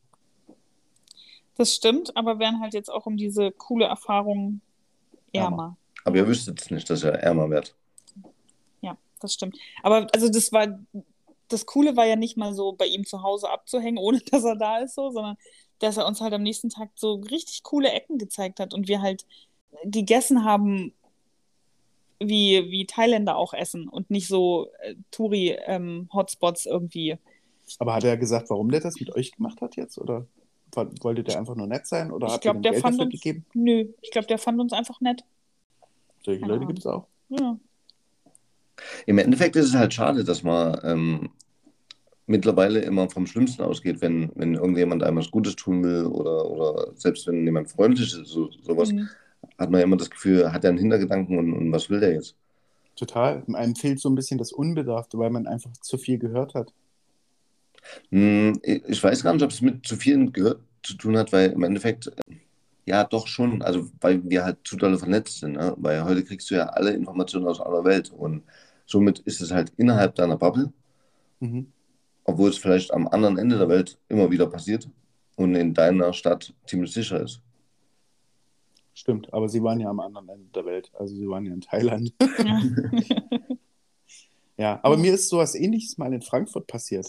Das stimmt, aber wären halt jetzt auch um diese coole Erfahrung ärmer. Aber ihr wüsstet es nicht, dass er ärmer wird. Ja, das stimmt. Aber also das war, das Coole war ja nicht mal so bei ihm zu Hause abzuhängen, ohne dass er da ist, so, sondern dass er uns halt am nächsten Tag so richtig coole Ecken gezeigt hat und wir halt gegessen haben, wie, wie Thailänder auch essen und nicht so äh, Touri-Hotspots irgendwie. Aber hat er gesagt, warum der das mit euch gemacht hat jetzt? Oder wollte der einfach nur nett sein? Oder Ich ihm der Geld fand dafür uns- gegeben? Nö, ich glaube, der fand uns einfach nett. Solche Leute gibt es auch. Ja. Im Endeffekt ist es halt schade, dass man ähm, mittlerweile immer vom Schlimmsten ausgeht, wenn, wenn irgendjemand einem was Gutes tun will oder, oder selbst wenn jemand freundlich ist, so, sowas, Mhm. hat man ja immer das Gefühl, hat er einen Hintergedanken und, und was will der jetzt? Total. Einem fehlt so ein bisschen das Unbedarfte, weil man einfach zu viel gehört hat. Hm, ich weiß gar nicht, ob es mit zu vielen gehört zu tun hat, weil im Endeffekt, äh, ja, doch schon, also weil wir halt zu dolle vernetzt sind, ne? weil heute kriegst du ja alle Informationen aus aller Welt und somit ist es halt innerhalb deiner Bubble Mhm. obwohl es vielleicht am anderen Ende der Welt immer wieder passiert und in deiner Stadt ziemlich sicher ist. Stimmt, aber sie waren ja am anderen Ende der Welt. Also sie waren ja in Thailand. Ja. ja, aber mir ist sowas ähnliches mal in Frankfurt passiert.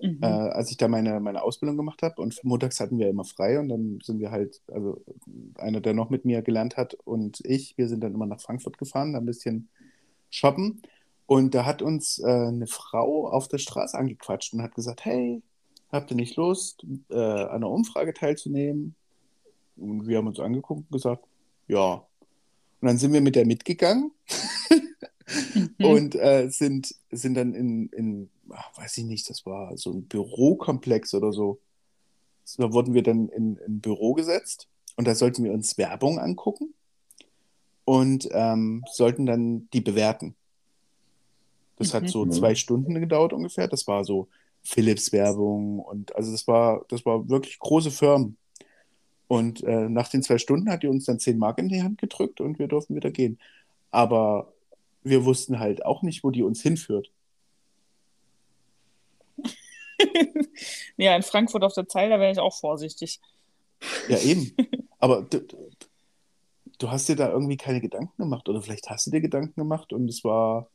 Mhm. Äh, als ich da meine, meine Ausbildung gemacht habe und montags hatten wir immer frei und dann sind wir halt, also einer, der noch mit mir gelernt hat und ich, wir sind dann immer nach Frankfurt gefahren, da ein bisschen shoppen und da hat uns äh, eine Frau auf der Straße angequatscht und hat gesagt, hey, habt ihr nicht Lust, äh, an einer Umfrage teilzunehmen? Und wir haben uns angeguckt und gesagt, ja. Und dann sind wir mit der mitgegangen Mhm. und äh, sind, sind dann in, in, ach, weiß ich nicht, das war so ein Bürokomplex oder so. Da wurden wir dann in in ein Büro gesetzt und da sollten wir uns Werbung angucken und ähm, sollten dann die bewerten. Das hat Mhm. so Mhm. zwei Stunden gedauert ungefähr. Das war so Philips-Werbung und also das war, das war wirklich große Firmen. Und äh, nach den zwei Stunden hat die uns dann 10 Mark in die Hand gedrückt und wir durften wieder gehen. Aber wir wussten halt auch nicht, wo die uns hinführt. ja, in Frankfurt auf der Zeil, da wäre ich auch vorsichtig. Ja, eben. Aber du- du hast dir da irgendwie keine Gedanken gemacht oder vielleicht hast du dir Gedanken gemacht und es war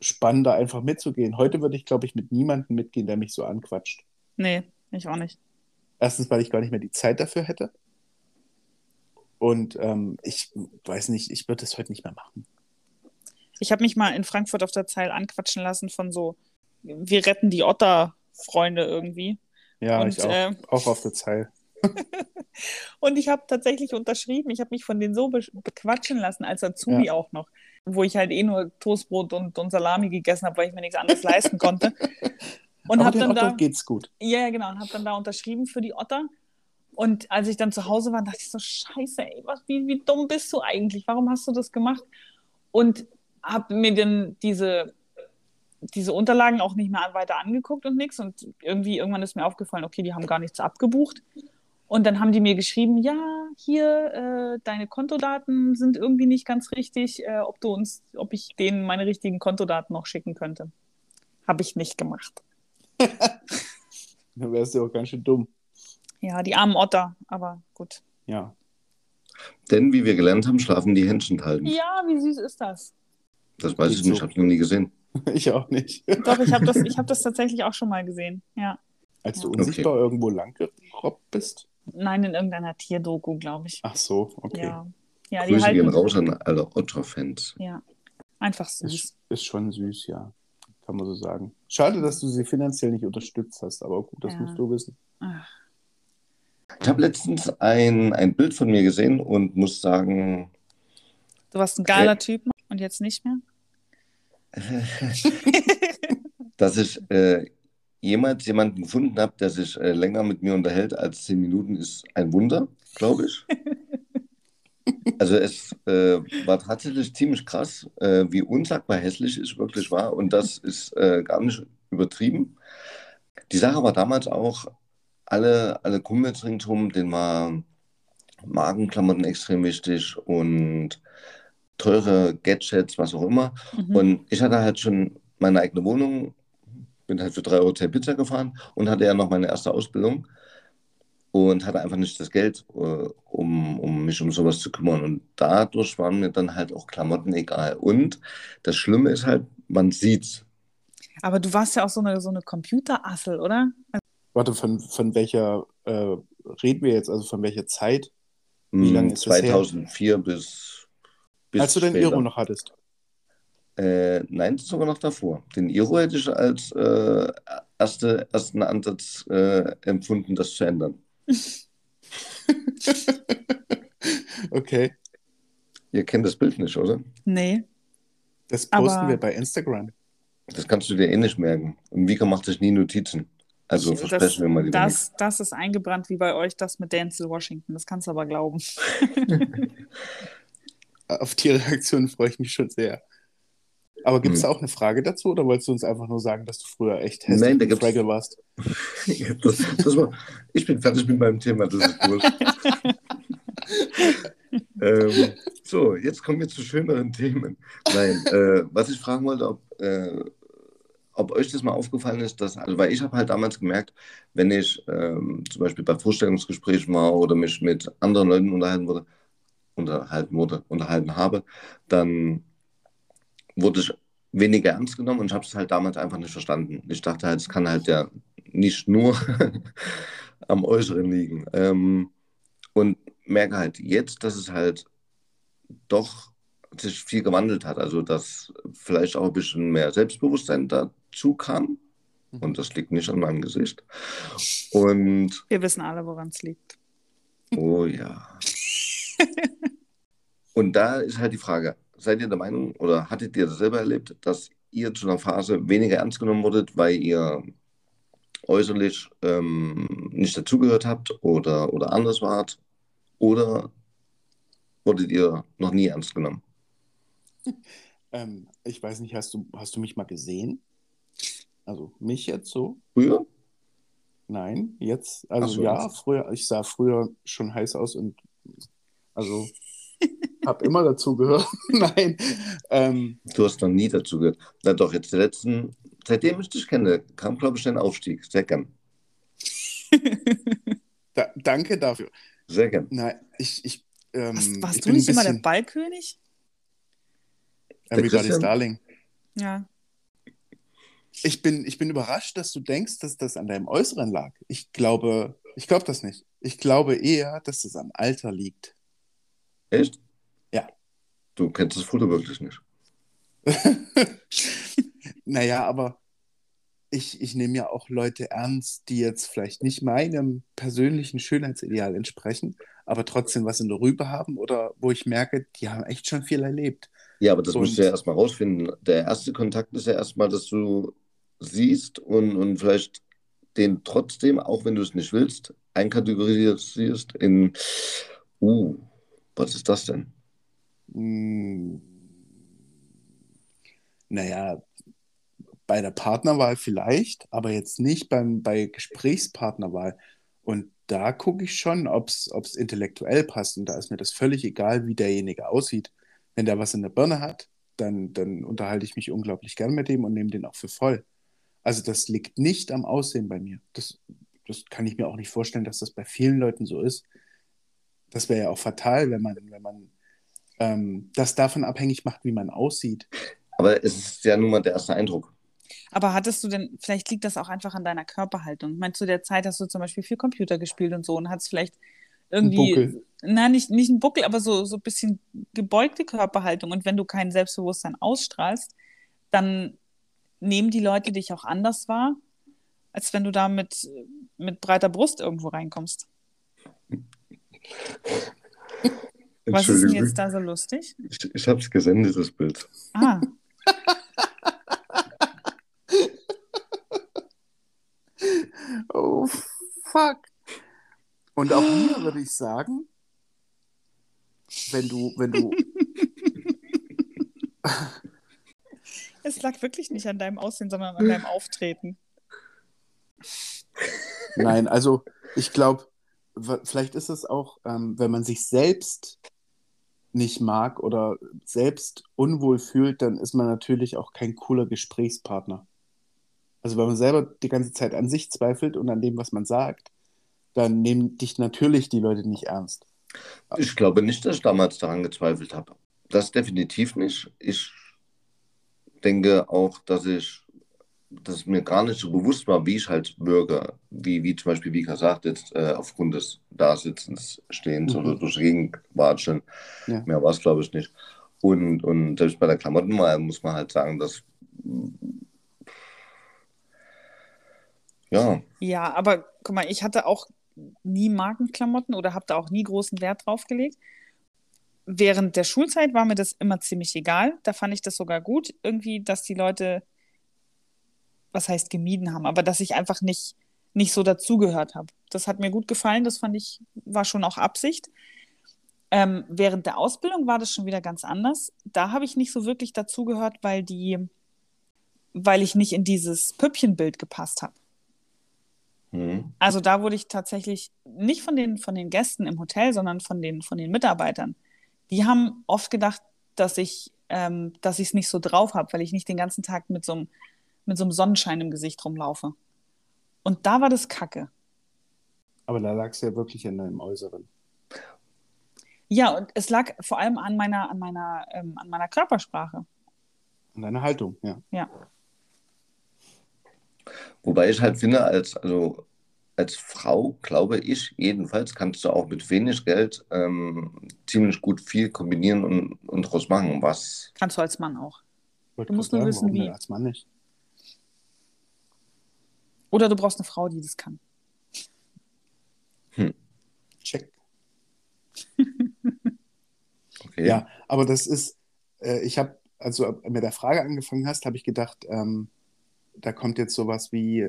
spannender, einfach mitzugehen. Heute würde ich, glaube ich, mit niemandem mitgehen, der mich so anquatscht. Nee, ich auch nicht. Erstens, weil ich gar nicht mehr die Zeit dafür hätte. Und ähm, ich weiß nicht, ich würde es heute nicht mehr machen. Ich habe mich mal in Frankfurt auf der Zeil anquatschen lassen von so, wir retten die Otter-Freunde irgendwie. Ja, Und, ich auch, äh, auch auf der Zeil. Und ich habe tatsächlich unterschrieben, ich habe mich von denen so be bequatschen lassen, als Azubi Ja. auch noch, wo ich halt eh nur Toastbrot und, und Salami gegessen habe, weil ich mir nichts anderes leisten konnte. Und habe den dann Otto da, geht's gut. ja, ja, genau, und habe dann da unterschrieben für die Otter. Und als ich dann zu Hause war, dachte ich so, scheiße, ey, was, wie, wie dumm bist du eigentlich? Warum hast du das gemacht? Und habe mir dann diese, diese Unterlagen auch nicht mehr weiter angeguckt und nichts. Und irgendwie, irgendwann ist mir aufgefallen, okay, die haben gar nichts abgebucht. Und dann haben die mir geschrieben, ja, hier, äh, deine Kontodaten sind irgendwie nicht ganz richtig, äh, ob du uns, ob ich denen meine richtigen Kontodaten noch schicken könnte. Habe ich nicht gemacht. Dann wärst du auch ganz schön dumm. Ja, die armen Otter, aber gut. Ja. Denn wie wir gelernt haben, schlafen die Händchen halten. Ja, wie süß ist das? Das weiß ich nicht, so. habe ich noch nie gesehen. Ich auch nicht. Doch, ich habe das, ich hab das tatsächlich auch schon mal gesehen. Ja. Als du Ja. unsichtbar irgendwo lang gerobbt bist. Nein, in irgendeiner Tierdoku, glaube ich. Ach so, okay. Ja. Ja, die Grüße gehen halten. raus an alle Otter-Fans. Ja. Einfach süß. Ist, ist schon süß, ja. Kann man so sagen. Schade, dass du sie finanziell nicht unterstützt hast, aber gut, das Ja. musst du wissen. Ach, Ich habe letztens ein, ein Bild von mir gesehen und muss sagen, du warst ein geiler Typ und jetzt nicht mehr? dass ich äh, jemals jemanden gefunden habe, der sich äh, länger mit mir unterhält als zehn Minuten, ist ein Wunder, glaube ich. Also es äh, war tatsächlich ziemlich krass, äh, wie unsagbar hässlich ich wirklich war und das ist äh, gar nicht übertrieben. Die Sache war damals auch, alle, alle Kumpels ringsherum, denen war Magenklamotten extrem wichtig und teure Gadgets, was auch immer. Mhm. Und ich hatte halt schon meine eigene Wohnung, bin halt für drei Euro Pizza gefahren und hatte ja noch meine erste Ausbildung und hatte einfach nicht das Geld, äh, um, um mich um sowas zu kümmern. Und dadurch waren mir dann halt auch Klamotten egal. Und das Schlimme ist halt, man sieht's. Aber du warst ja auch so eine, so eine Computerassel, oder? Warte, von, von welcher äh, reden wir jetzt? Also von welcher Zeit? Wie Hm, lange ist das her? 2004 bis, bis als du den. Iro noch hattest. Äh, nein, sogar noch davor. Den Iro hätte ich als äh, erste, ersten Ansatz äh, empfunden, das zu ändern. Okay. Ihr kennt das Bild nicht, oder? Nee. Das posten Aber- wir bei Instagram. Das kannst du dir eh nicht merken. Und Mika macht sich nie Notizen. Also Ich- versprechen das, wir mal nichts. das, das ist eingebrannt wie bei euch, das mit Denzel Washington. Das kannst du aber glauben. Auf die Reaktion freue ich mich schon sehr. Aber gibt es Hm. auch eine Frage dazu oder wolltest du uns einfach nur sagen, dass du früher echt hässlich Nein, da gibt's- Fraggle warst? das, das war, ich bin fertig mit meinem Thema, das ist wurscht. ähm, so, jetzt kommen wir zu schöneren Themen. Nein, äh, was ich fragen wollte, ob, äh, ob euch das mal aufgefallen ist, dass, also weil ich habe halt damals gemerkt, wenn ich ähm, zum Beispiel bei Vorstellungsgesprächen war oder mich mit anderen Leuten unterhalten wurde, unterhalten wurde, unterhalten habe, dann wurde ich weniger ernst genommen und ich habe es halt damals einfach nicht verstanden. Ich dachte halt, es kann halt ja nicht nur am Äußeren liegen. Ähm, und merke halt jetzt, dass es halt doch sich viel gewandelt hat. Also, dass vielleicht auch ein bisschen mehr Selbstbewusstsein dazu kam. Mhm. Und das liegt nicht an meinem Gesicht. Und. Wir wissen alle, woran es liegt. Oh ja. Und da ist halt die Frage: Seid ihr der Meinung oder hattet ihr das selber erlebt, dass ihr zu einer Phase weniger ernst genommen wurdet, weil ihr äußerlich ähm, nicht dazugehört habt oder, oder anders wart? Oder wurdet ihr noch nie ernst genommen? ähm, ich weiß nicht, hast du, hast du mich mal gesehen? Also mich jetzt so? Früher? Nein, jetzt, also so, ja, früher, ich sah früher schon heiß aus und also habe immer dazu gehört. Nein. Ähm, du hast noch nie dazu gehört. Na doch, jetzt die letzten, seitdem ich dich kenne, kam, glaube ich, dein Aufstieg. Sehr gern. da, danke dafür. Sehr gern. Nein, ich, ich, ähm, warst, warst ich du nicht immer der Ballkönig? Everybody's Darling. Ja. Ich bin, ich bin überrascht, dass du denkst, dass das an deinem Äußeren lag. Ich glaube, ich glaube das nicht. Ich glaube eher, dass es am Alter liegt. Echt? Ja. Du kennst das Foto wirklich nicht. naja, aber ich, ich nehme ja auch Leute ernst, die jetzt vielleicht nicht meinem persönlichen Schönheitsideal entsprechen, aber trotzdem was in der Rübe haben oder wo ich merke, die haben echt schon viel erlebt. Ja, aber das und, musst du ja erstmal rausfinden. Der erste Kontakt ist ja erstmal, dass du siehst und, und vielleicht den trotzdem, auch wenn du es nicht willst, einkategorisierst in, uh, was ist das denn? Hm, naja, bei der Partnerwahl vielleicht, aber jetzt nicht beim, bei Gesprächspartnerwahl. Und da gucke ich schon, ob es intellektuell passt. Und da ist mir das völlig egal, wie derjenige aussieht wenn der was in der Birne hat, dann, dann unterhalte ich mich unglaublich gern mit dem und nehme den auch für voll. Also das liegt nicht am Aussehen bei mir. Das, das kann ich mir auch nicht vorstellen, dass das bei vielen Leuten so ist. Das wäre ja auch fatal, wenn man, wenn man ähm, das davon abhängig macht, wie man aussieht. Aber es ist ja nun mal der erste Eindruck. Aber hattest du denn, vielleicht liegt das auch einfach an deiner Körperhaltung. Ich meine, zu der Zeit hast du zum Beispiel viel Computer gespielt und so und hast vielleicht irgendwie, nein, nicht, nicht ein Buckel, aber so, so ein bisschen gebeugte Körperhaltung. Und wenn du kein Selbstbewusstsein ausstrahlst, dann nehmen die Leute dich auch anders wahr, als wenn du da mit, mit breiter Brust irgendwo reinkommst. Was ist denn jetzt da so lustig? Ich, ich habe es gesendet, das Bild. Ah. oh, fuck. Und auch hier würde ich sagen, wenn du, wenn du. es lag wirklich nicht an deinem Aussehen, sondern an deinem Auftreten. Nein, also ich glaube, vielleicht ist es auch, ähm, wenn man sich selbst nicht mag oder selbst unwohl fühlt, dann ist man natürlich auch kein cooler Gesprächspartner. Also wenn man selber die ganze Zeit an sich zweifelt und an dem, was man sagt, dann nehmen dich natürlich die Leute nicht ernst. Ich glaube nicht, dass ich damals daran gezweifelt habe. Das definitiv nicht. Ich denke auch, dass ich, dass mir gar nicht so bewusst war, wie ich halt wirke. Wie, wie zum Beispiel Vika sagt, jetzt äh, aufgrund des Dasitzens, Stehens mhm. oder durch watschen. Ja. Mehr war es, glaube ich, nicht. Und, und selbst bei der Klamottenwahl muss man halt sagen, dass ja. Ja, aber guck mal, ich hatte auch nie Markenklamotten oder habe da auch nie großen Wert drauf gelegt. Während der Schulzeit war mir das immer ziemlich egal. Da fand ich das sogar gut, irgendwie, dass die Leute, was heißt gemieden haben, aber dass ich einfach nicht, nicht so dazugehört habe. Das hat mir gut gefallen, das fand ich, war schon auch Absicht. Ähm, während der Ausbildung war das schon wieder ganz anders. Da habe ich nicht so wirklich dazugehört, weil die, weil ich nicht in dieses Püppchenbild gepasst habe. Mhm. Also da wurde ich tatsächlich nicht von den, von den Gästen im Hotel, sondern von den, von den Mitarbeitern. Die haben oft gedacht, dass ich ähm, dass ich es nicht so drauf habe, weil ich nicht den ganzen Tag mit so einem mit so einem Sonnenschein im Gesicht rumlaufe. Und da war das Kacke. Aber da lag es ja wirklich in deinem Äußeren. Ja, und es lag vor allem an meiner, an meiner, ähm, an meiner Körpersprache. An deiner Haltung, ja. Ja. Wobei ich halt finde, als, also als Frau, glaube ich, jedenfalls, kannst du auch mit wenig Geld ähm, ziemlich gut viel kombinieren und, und daraus machen, was. Kannst du als Mann auch. Wollte Du musst nur sagen, wissen, wie. Als Mann nicht. Oder du brauchst eine Frau, die das kann. Check. Okay. Ja, aber das ist, äh, ich habe, also mit der Frage angefangen hast, habe ich gedacht, ähm, da kommt jetzt sowas wie,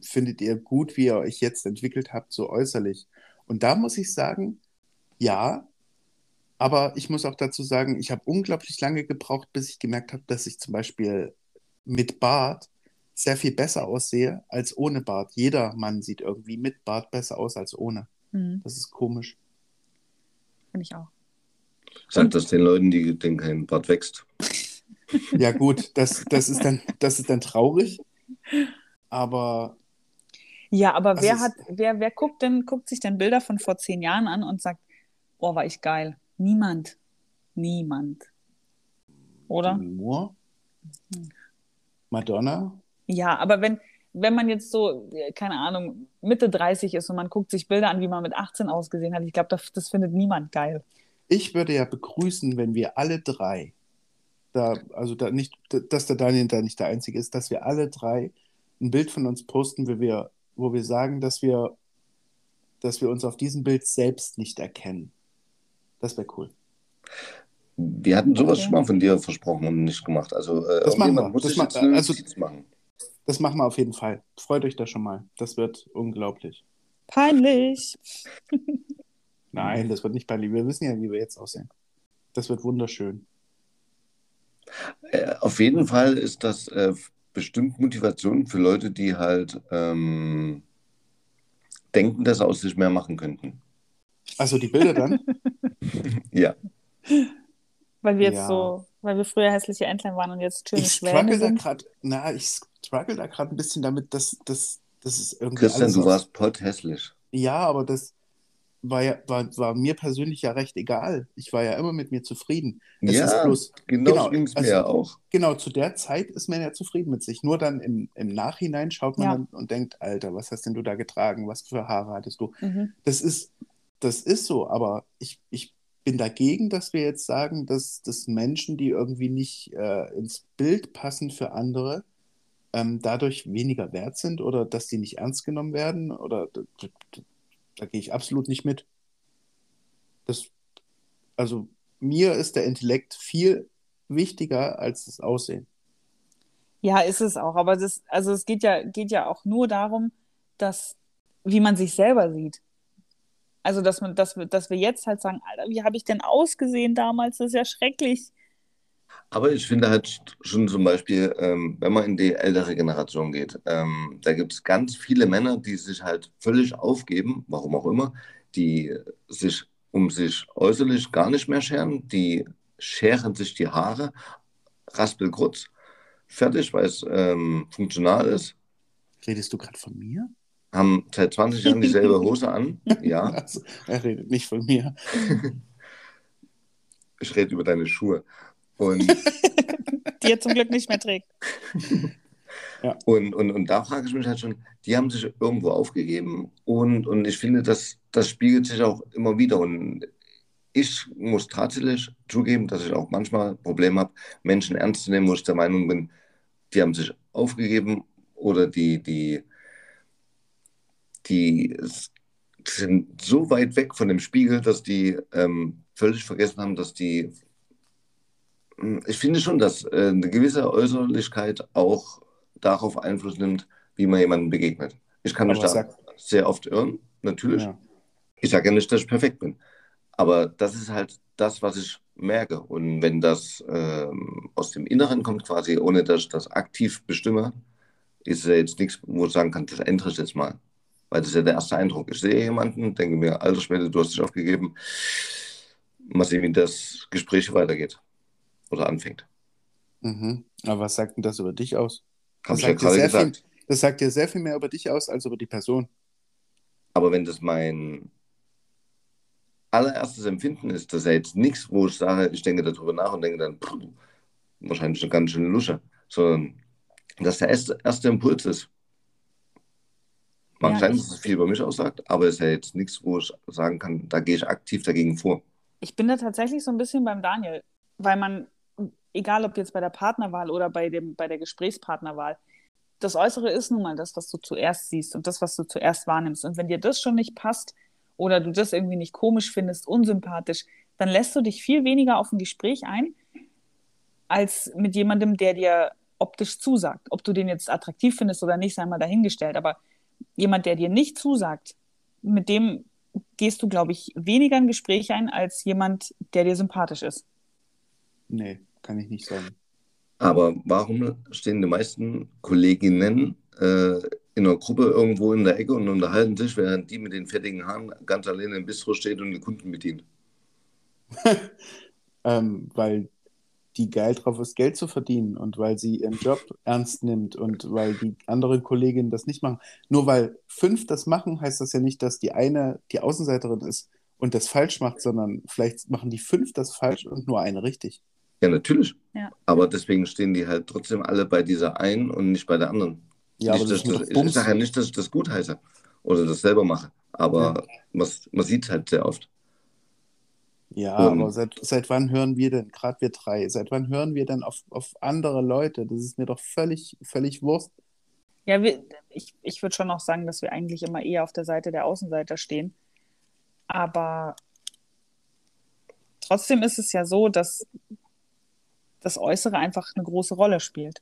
findet ihr gut, wie ihr euch jetzt entwickelt habt, so äußerlich? Und da muss ich sagen, ja, aber ich muss auch dazu sagen, ich habe unglaublich lange gebraucht, bis ich gemerkt habe, dass ich zum Beispiel mit Bart sehr viel besser aussehe als ohne Bart. Jeder Mann sieht irgendwie mit Bart besser aus als ohne. Mhm, Das ist komisch. Finde ich auch. Sag das den Leuten, die denen kein Bart wächst. Ja, gut, das, das, ist dann, das ist dann traurig. Aber Ja, aber Also wer hat, wer, wer guckt denn, guckt sich denn Bilder von vor zehn Jahren an und sagt, oh, war ich geil? Niemand. Niemand. Oder? Moore, Mhm. Madonna, Ja, aber wenn, wenn man jetzt so, äh, keine Ahnung, Mitte 30 ist und man guckt sich Bilder an, wie man mit 18 ausgesehen hat, ich glaube, das, das findet niemand geil. ich würde ja begrüßen, wenn wir alle drei, da, also da nicht, dass der Daniel da nicht der Einzige ist, dass wir alle drei ein Bild von uns posten, wo wir, wo wir sagen, dass wir, dass wir uns auf diesem Bild selbst nicht erkennen. Das wäre cool. Wir hatten sowas Okay. schon mal von dir versprochen und nicht gemacht. Also, äh, Das machen wir. muss Das ma- jetzt eine also- machen. Das machen wir auf jeden Fall. Freut euch da schon mal. Das wird unglaublich. Peinlich. Nein, das wird nicht peinlich. Wir wissen ja, wie wir jetzt aussehen. Das wird wunderschön. Äh, auf jeden Fall ist das äh, bestimmt Motivation für Leute, die halt ähm, denken, dass sie aus sich mehr machen könnten. Also die Bilder dann? Ja. Weil wir jetzt Ja. so, weil wir früher hässliche Entlein waren und jetzt schöne ich Schwäne struggle da sind. gerade, na, ich struggle da gerade ein bisschen damit, dass, dass, dass es irgendwie Christian, alles du warst potthässlich. Ja, aber das war, ja, war, war mir persönlich ja recht egal. Ich war ja immer mit mir zufrieden. Es Ja, ist bloß, Genau, genau, ging es mir also- ja auch. genau, zu der Zeit ist man ja zufrieden mit sich. Nur dann im, im Nachhinein schaut man Ja. dann und denkt, Alter, was hast denn du da getragen? Was für Haare hattest du? Mhm. Das ist, das ist so, aber ich, ich bin dagegen, dass wir jetzt sagen, dass, dass Menschen, die irgendwie nicht äh, ins Bild passen für andere, ähm, dadurch weniger wert sind oder dass die nicht ernst genommen werden. Oder da, da, da gehe ich absolut nicht mit. Das, also mir ist der Intellekt viel wichtiger als das Aussehen. Ja, ist es auch. Aber das, also es geht ja, geht ja auch nur darum, dass, wie man sich selber sieht. Also, dass man, dass wir, dass wir jetzt halt sagen, Alter, wie habe ich denn ausgesehen damals? Das ist ja schrecklich. Aber ich finde halt schon zum Beispiel, ähm, wenn man in die ältere Generation geht, ähm, da gibt es ganz viele Männer, die sich halt völlig aufgeben, warum auch immer, die sich um sich äußerlich gar nicht mehr scheren, die scheren sich die Haare, raspelkurz, fertig, weil es ähm, funktional ist, Redest du gerade von mir? Haben seit 20 Jahren dieselbe Hose an, ja, Also, er redet nicht von mir. ich rede über deine Schuhe. Und Die er zum Glück nicht mehr trägt. Und, und, und da frage ich mich halt schon, die haben sich irgendwo aufgegeben und, und ich finde, das, das spiegelt sich auch immer wieder. Und ich muss tatsächlich zugeben, dass ich auch manchmal Probleme habe, Menschen ernst zu nehmen, wo ich der Meinung bin, die haben sich aufgegeben oder die, die, die sind so weit weg von dem Spiegel, dass die ähm, völlig vergessen haben, dass die. Ich finde schon, dass äh, eine gewisse Äußerlichkeit auch darauf Einfluss nimmt, wie man jemandem begegnet. Ich kann mich da sag- sehr oft irren, natürlich. Ja. Ich sage ja nicht, dass ich perfekt bin. Aber das ist halt das, was ich merke. Und wenn das ähm, aus dem Inneren kommt, quasi, ohne dass ich das aktiv bestimme, ist ja jetzt nichts, wo ich sagen kann, das ändere ich jetzt mal. Weil das ist ja der erste Eindruck. Ich sehe jemanden, denke mir, alter Schwede, du hast dich aufgegeben. Mal sehen, wie das Gespräch weitergeht oder anfängt. Mhm. Aber was sagt denn das über dich aus? Hab Das ich ja sagt, gerade sehr viel, gesagt. das sagt dir sehr viel mehr über dich aus als über die Person. Aber wenn das mein allererstes Empfinden ist, dass er jetzt nichts, wo ich sage, ich denke darüber nach und denke dann, pff, wahrscheinlich eine ganz schöne Lusche, sondern dass der erste, erste Impuls ist. Mag Ja, sein, ich- dass es viel über mich aussagt, aber es ist ja jetzt nichts, wo ich sagen kann, da gehe ich aktiv dagegen vor. Ich bin da tatsächlich so ein bisschen beim Daniel, weil man, egal ob jetzt bei der Partnerwahl oder bei, dem, bei der Gesprächspartnerwahl, das Äußere ist nun mal das, was du zuerst siehst und das, was du zuerst wahrnimmst. Und wenn dir das schon nicht passt oder du das irgendwie nicht komisch findest, unsympathisch, dann lässt du dich viel weniger auf ein Gespräch ein, als mit jemandem, der dir optisch zusagt. Ob du den jetzt attraktiv findest oder nicht, sei mal dahingestellt. Aber jemand, der dir nicht zusagt, mit dem gehst du, glaube ich, weniger in Gespräch ein als jemand, der dir sympathisch ist. Nee, kann ich nicht sagen. Aber warum stehen die meisten Kolleginnen äh, in einer Gruppe irgendwo in der Ecke und unterhalten sich, während die mit den fettigen Haaren ganz alleine im Bistro steht und die Kunden bedient? ähm, weil die geil drauf ist, Geld zu verdienen und weil sie ihren Job ernst nimmt und weil die anderen Kolleginnen das nicht machen. Nur weil fünf das machen, heißt das ja nicht, dass die eine die Außenseiterin ist und das falsch macht, sondern vielleicht machen die fünf das falsch und nur eine richtig. Ja, natürlich. Ja. Aber deswegen stehen die halt trotzdem alle bei dieser einen und nicht bei der anderen. Ja, nicht, aber das dass ist das, ich sage ja nicht, dass ich das gut heiße oder das selber mache. Aber man, man sieht es halt sehr oft. Ja, Und- aber seit, seit wann hören wir denn, gerade wir drei, seit wann hören wir denn auf, auf andere Leute? Das ist mir doch völlig, völlig Wurst. Ja, wir, ich, ich würde schon noch sagen, dass wir eigentlich immer eher auf der Seite der Außenseiter stehen. Aber trotzdem ist es ja so, dass das Äußere einfach eine große Rolle spielt.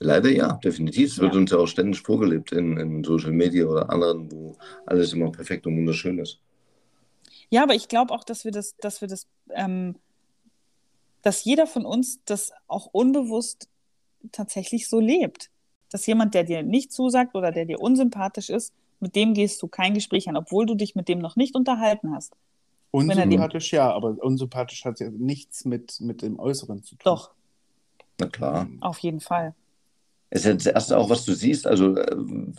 Leider ja, definitiv. Es wird Ja. uns ja auch ständig vorgelebt in, in Social Media oder anderen, wo alles immer perfekt und wunderschön ist. Ja, aber ich glaube auch, dass wir das, dass wir das, ähm, dass jeder von uns das auch unbewusst tatsächlich so lebt. Dass jemand, der dir nicht zusagt oder der dir unsympathisch ist, mit dem gehst du kein Gespräch an, obwohl du dich mit dem noch nicht unterhalten hast. Unsympathisch ja, aber unsympathisch hat ja nichts mit, mit dem Äußeren zu tun. Doch, Na klar. auf jeden Fall. Es ist ja das Erste auch, was du siehst. Also, äh,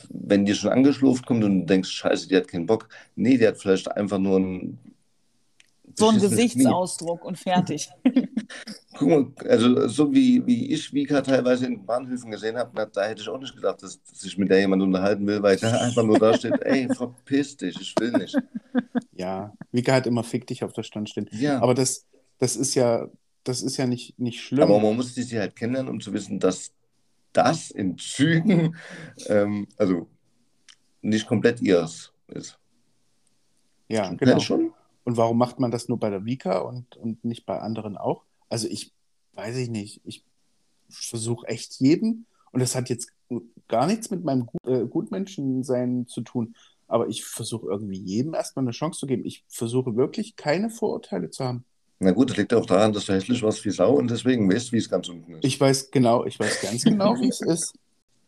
wenn dir schon angeschlurft kommt und du denkst, Scheiße, die hat keinen Bock. Nee, die hat vielleicht einfach nur ein. So ein beschissenes Knie. Gesichtsausdruck und fertig. Guck mal, also so wie, wie ich Vika teilweise in Bahnhöfen gesehen habe, na, da hätte ich auch nicht gedacht, dass, dass sich mit der jemand unterhalten will, weil da einfach nur da steht, ey, verpiss dich, ich will nicht. Ja, Vika hat immer Fick dich auf der Stand stehen. Ja, Aber das, das ist ja, das ist ja nicht, nicht schlimm. aber man muss sie halt kennenlernen, um zu wissen, dass das in Zügen, ähm, also nicht komplett ihres ist. ja, genau. Schon. Und warum macht man das nur bei der Vika und, und nicht bei anderen auch? Also ich weiß ich nicht. Ich versuche echt jeden, und das hat jetzt gar nichts mit meinem Gut, äh, Gutmenschensein zu tun, aber ich versuche irgendwie jedem erstmal eine Chance zu geben. Ich versuche wirklich keine Vorurteile zu haben. Na gut, das liegt auch daran, dass du hässlich warst wie Sau und deswegen weißt, wie es ganz unten ist. Ich weiß genau, ich weiß ganz genau, wie es ist.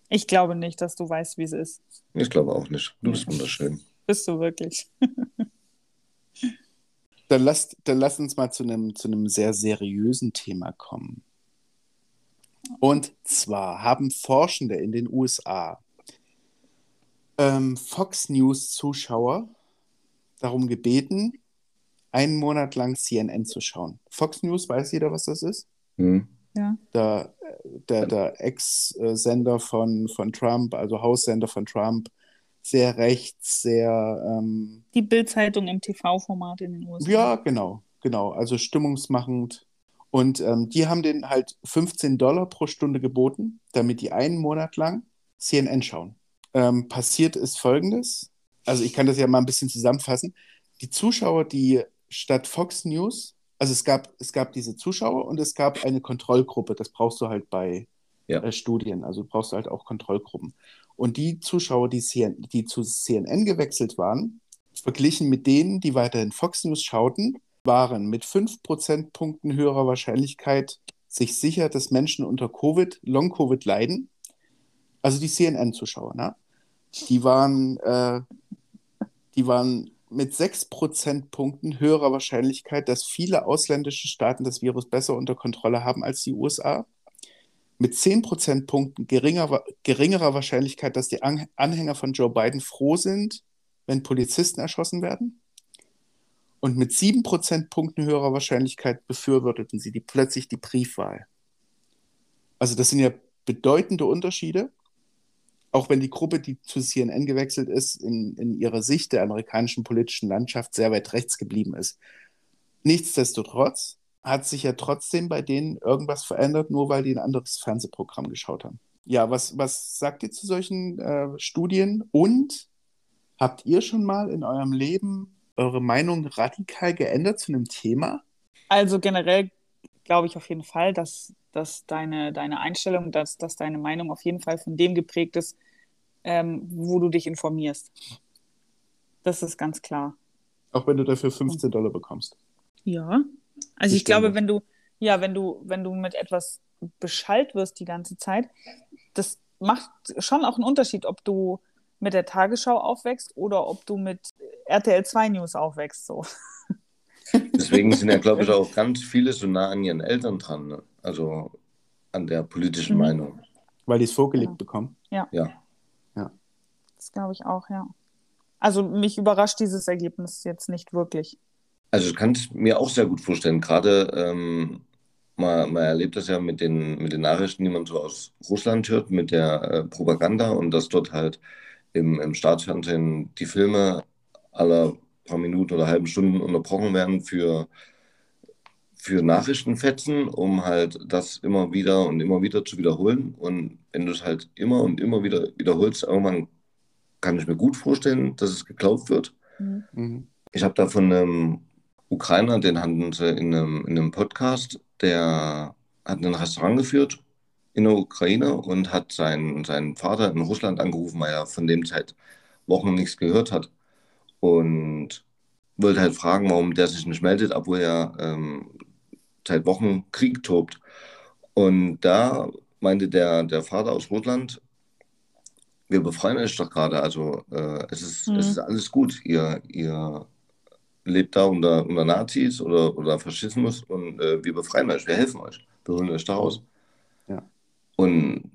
Ich glaube nicht, dass du weißt, wie es ist. Ich glaube auch nicht. Du bist wunderschön. Bist du wirklich? Dann lass, dann lass uns mal zu einem, zu einem sehr seriösen Thema kommen. Und zwar haben Forschende in den USA ähm, Fox News-Zuschauer darum gebeten, einen Monat lang CNN zu schauen. Fox News, weiß jeder, was das ist? Hm? Der, der, der Ex-Sender von, von Trump, also Haussender von Trump, sehr rechts, sehr ähm, Die Bild-Zeitung im TV-Format in den USA. Ja, genau, genau. Also stimmungsmachend. Und ähm, die haben den halt 15 Dollar pro Stunde geboten, damit die einen Monat lang CNN schauen. Ähm, passiert ist Folgendes. Also ich kann das ja mal ein bisschen zusammenfassen. Die Zuschauer, die statt Fox News, also es gab, es gab diese Zuschauer und es gab eine Kontrollgruppe. Das brauchst du halt bei Ja. äh, Studien. Also brauchst du halt auch Kontrollgruppen. Und die Zuschauer, die, CN, die zu CNN gewechselt waren, verglichen mit denen, die weiterhin Fox News schauten, waren mit 5 Prozentpunkten höherer Wahrscheinlichkeit sich sicher, dass Menschen unter Covid, Long-Covid leiden. Also die CNN-Zuschauer, ne? Die waren, äh, die waren mit 6 Prozentpunkten höherer Wahrscheinlichkeit, dass viele ausländische Staaten das Virus besser unter Kontrolle haben als die USA. mit 10 Prozentpunkten geringer, geringerer Wahrscheinlichkeit, dass die Anhänger von Joe Biden froh sind, wenn Polizisten erschossen werden. Und mit 7 Prozentpunkten höherer Wahrscheinlichkeit befürworteten sie die, plötzlich die Briefwahl. Also das sind ja bedeutende Unterschiede, auch wenn die Gruppe, die zu CNN gewechselt ist, in, in ihrer Sicht der amerikanischen politischen Landschaft sehr weit rechts geblieben ist. Nichtsdestotrotz hat sich ja trotzdem bei denen irgendwas verändert, nur weil die ein anderes Fernsehprogramm geschaut haben. Ja, was, was sagt ihr zu solchen äh, Studien? Und habt ihr schon mal in eurem Leben eure Meinung radikal geändert zu einem Thema? Also generell glaube ich auf jeden Fall, dass, dass deine, deine Einstellung, dass, dass deine Meinung auf jeden Fall von dem geprägt ist, ähm, wo du dich informierst. Das ist ganz klar. Auch wenn du dafür 15 Dollar bekommst. Ja, also ich glaube, wenn du, ja, wenn du, wenn du mit etwas beschallt wirst die ganze Zeit, das macht schon auch einen Unterschied, ob du mit der Tagesschau aufwächst oder ob du mit RTL 2 News aufwächst. So. Deswegen sind ja, glaube ich, auch ganz viele so nah an ihren Eltern dran, ne? also an der politischen mhm. Meinung. Weil die es vorgelegt ja. bekommen. Ja. ja. Ja. Das glaube ich auch, ja. Also mich überrascht dieses Ergebnis jetzt nicht wirklich. Also ich kann es mir auch sehr gut vorstellen. Gerade ähm, man, man, erlebt das ja mit den, mit den Nachrichten, die man so aus Russland hört, mit der äh, Propaganda und dass dort halt im, im Staatsfernsehen die Filme aller paar Minuten oder halben Stunden unterbrochen werden für, für Nachrichtenfetzen, um halt das immer wieder und immer wieder zu wiederholen. Und wenn du es halt immer und immer wieder wiederholst, irgendwann kann ich mir gut vorstellen, dass es geglaubt wird. Mhm. Ich habe da von einem Ukrainer, den hatten sie in einem, in einem Podcast, der hat ein Restaurant geführt in der Ukraine und hat seinen, seinen Vater in Russland angerufen, weil er von dem seit Wochen nichts gehört hat. Und wollte halt fragen, warum der sich nicht meldet, obwohl er ähm, seit Wochen Krieg tobt. Und da meinte der, der Vater aus Russland, wir befreien euch doch gerade, also äh, es, ist, mhm. es ist alles gut, ihr, ihr lebt da unter, unter Nazis oder, oder Faschismus und äh, wir befreien euch, wir helfen euch, wir holen euch da raus. Ja. Und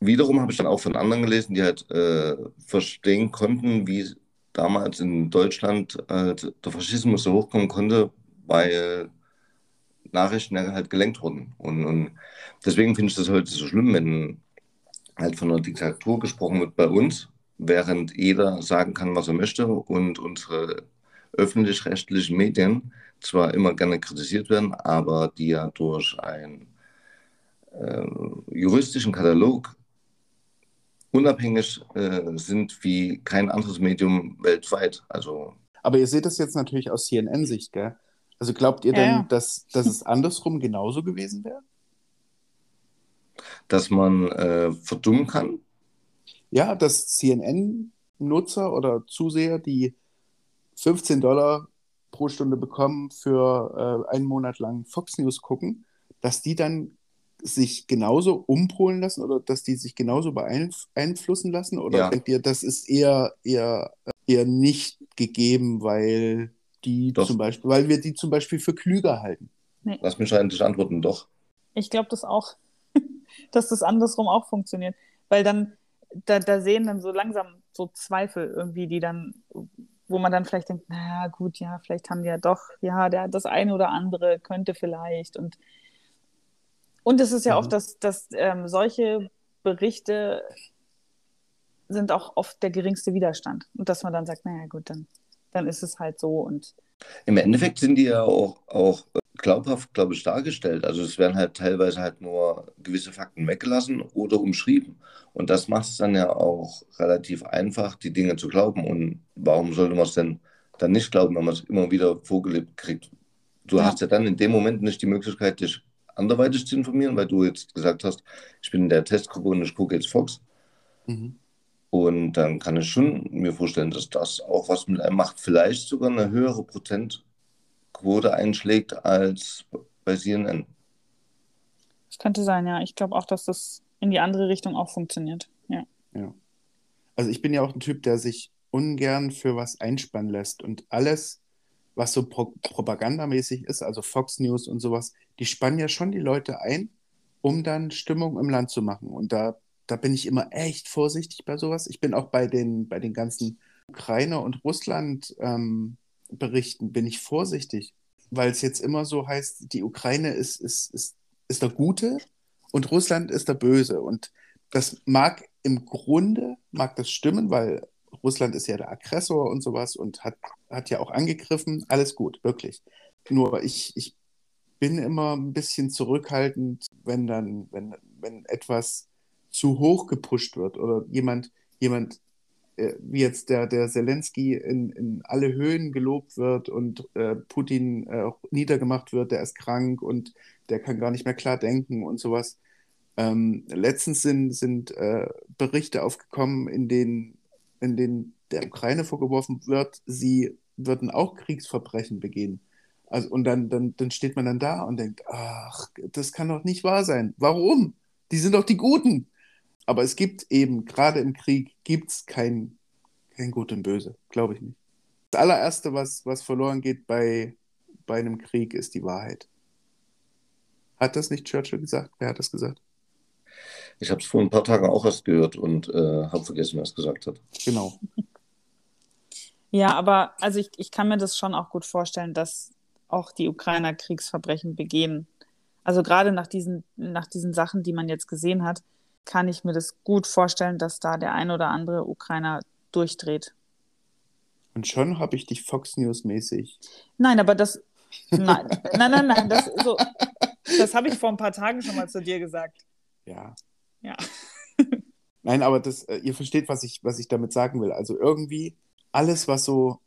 wiederum habe ich dann auch von anderen gelesen, die halt äh, verstehen konnten, wie damals in Deutschland äh, der Faschismus so hochkommen konnte, weil Nachrichten halt gelenkt wurden. Und, und deswegen finde ich das heute so schlimm, wenn halt von einer Diktatur gesprochen wird bei uns, während jeder sagen kann, was er möchte und unsere öffentlich-rechtlichen Medien zwar immer gerne kritisiert werden, aber die ja durch einen äh, juristischen Katalog unabhängig äh, sind wie kein anderes Medium weltweit. Also, aber ihr seht das jetzt natürlich aus CNN-Sicht, gell? Also glaubt ihr ja, denn, ja. Dass, dass es andersrum genauso gewesen wäre? Dass man äh, verdummen kann? ja, dass CNN-Nutzer oder Zuseher, die 15 Dollar pro Stunde bekommen für äh, einen Monat lang Fox News gucken, dass die dann sich genauso umpolen lassen oder dass die sich genauso beeinflussen lassen? Oder ja. denkt ihr, das ist eher, eher, eher nicht gegeben, weil die doch. zum Beispiel, weil wir die zum Beispiel für klüger halten? Nee. Lass mich eigentlich antworten, doch. Ich glaube das auch, dass das andersrum auch funktioniert. Weil dann, da, da sehen dann so langsam so Zweifel irgendwie, die dann, wo man dann vielleicht denkt, naja, gut, ja, vielleicht haben die ja doch, ja, der, das eine oder andere könnte vielleicht. Und, und es ist ja mhm. auch, dass, dass ähm, solche Berichte sind auch oft der geringste Widerstand. Und dass man dann sagt, naja, gut, dann, dann ist es halt so. Und Im Endeffekt sind die ja auch, auch glaubhaft, glaube ich, dargestellt. Also es werden halt teilweise halt nur gewisse Fakten weggelassen oder umschrieben. Und das macht es dann ja auch relativ einfach, die Dinge zu glauben. Und warum sollte man es denn dann nicht glauben, wenn man es immer wieder vorgelebt kriegt? Du ja. hast ja dann in dem Moment nicht die Möglichkeit, dich anderweitig zu informieren, weil du jetzt gesagt hast, ich bin in der Testgruppe und ich gucke jetzt Fox. Mhm. Und dann kann ich schon mir vorstellen, dass das auch was mit einem macht. Vielleicht sogar eine höhere Prozent Quote einschlägt als bei CNN. Das könnte sein, ja. Ich glaube auch, dass das in die andere Richtung auch funktioniert. Ja. ja. Also ich bin ja auch ein Typ, der sich ungern für was einspannen lässt und alles, was so pro propagandamäßig ist, also Fox News und sowas, die spannen ja schon die Leute ein, um dann Stimmung im Land zu machen. Und da, da bin ich immer echt vorsichtig bei sowas. Ich bin auch bei den, bei den ganzen Ukraine- und Russland-Berichten, ähm, bin ich vorsichtig, weil es jetzt immer so heißt, die Ukraine ist, ist, ist, ist der Gute und Russland ist der Böse. Und das mag im Grunde, mag das stimmen, weil Russland ist ja der Aggressor und sowas und hat, hat ja auch angegriffen. Alles gut, wirklich. Nur ich, ich bin immer ein bisschen zurückhaltend, wenn dann, wenn, wenn etwas zu hoch gepusht wird oder jemand, jemand äh, wie jetzt der, der Zelensky in, in alle Höhen gelobt wird und äh, Putin äh, niedergemacht wird, der ist krank und der kann gar nicht mehr klar denken und sowas. Ähm, letztens sind, sind äh, Berichte aufgekommen, in denen, in denen der Ukraine vorgeworfen wird, sie würden auch Kriegsverbrechen begehen. Also, und dann, dann, dann steht man dann da und denkt, ach, das kann doch nicht wahr sein. Warum? Die sind doch die Guten. Aber es gibt eben, gerade im Krieg, gibt es kein, kein Gut und Böse, glaube ich nicht. Das allererste, was, was verloren geht bei, bei einem Krieg, ist die Wahrheit. Hat das nicht Churchill gesagt? Wer hat das gesagt? Ich habe es vor ein paar Tagen auch erst gehört und äh, habe vergessen, wer es gesagt hat. Genau. Ja, aber also ich, ich kann mir das schon auch gut vorstellen, dass auch die Ukrainer Kriegsverbrechen begehen. Also gerade nach diesen, nach diesen Sachen, die man jetzt gesehen hat, kann ich mir das gut vorstellen, dass da der ein oder andere Ukrainer durchdreht. Und schon habe ich dich Fox News mäßig. Nein, aber das. Nein, nein, nein, nein. Das, so, das habe ich vor ein paar Tagen schon mal zu dir gesagt. Ja. Ja. Nein, aber das, äh, ihr versteht, was ich, was ich damit sagen will. Also irgendwie alles, was so,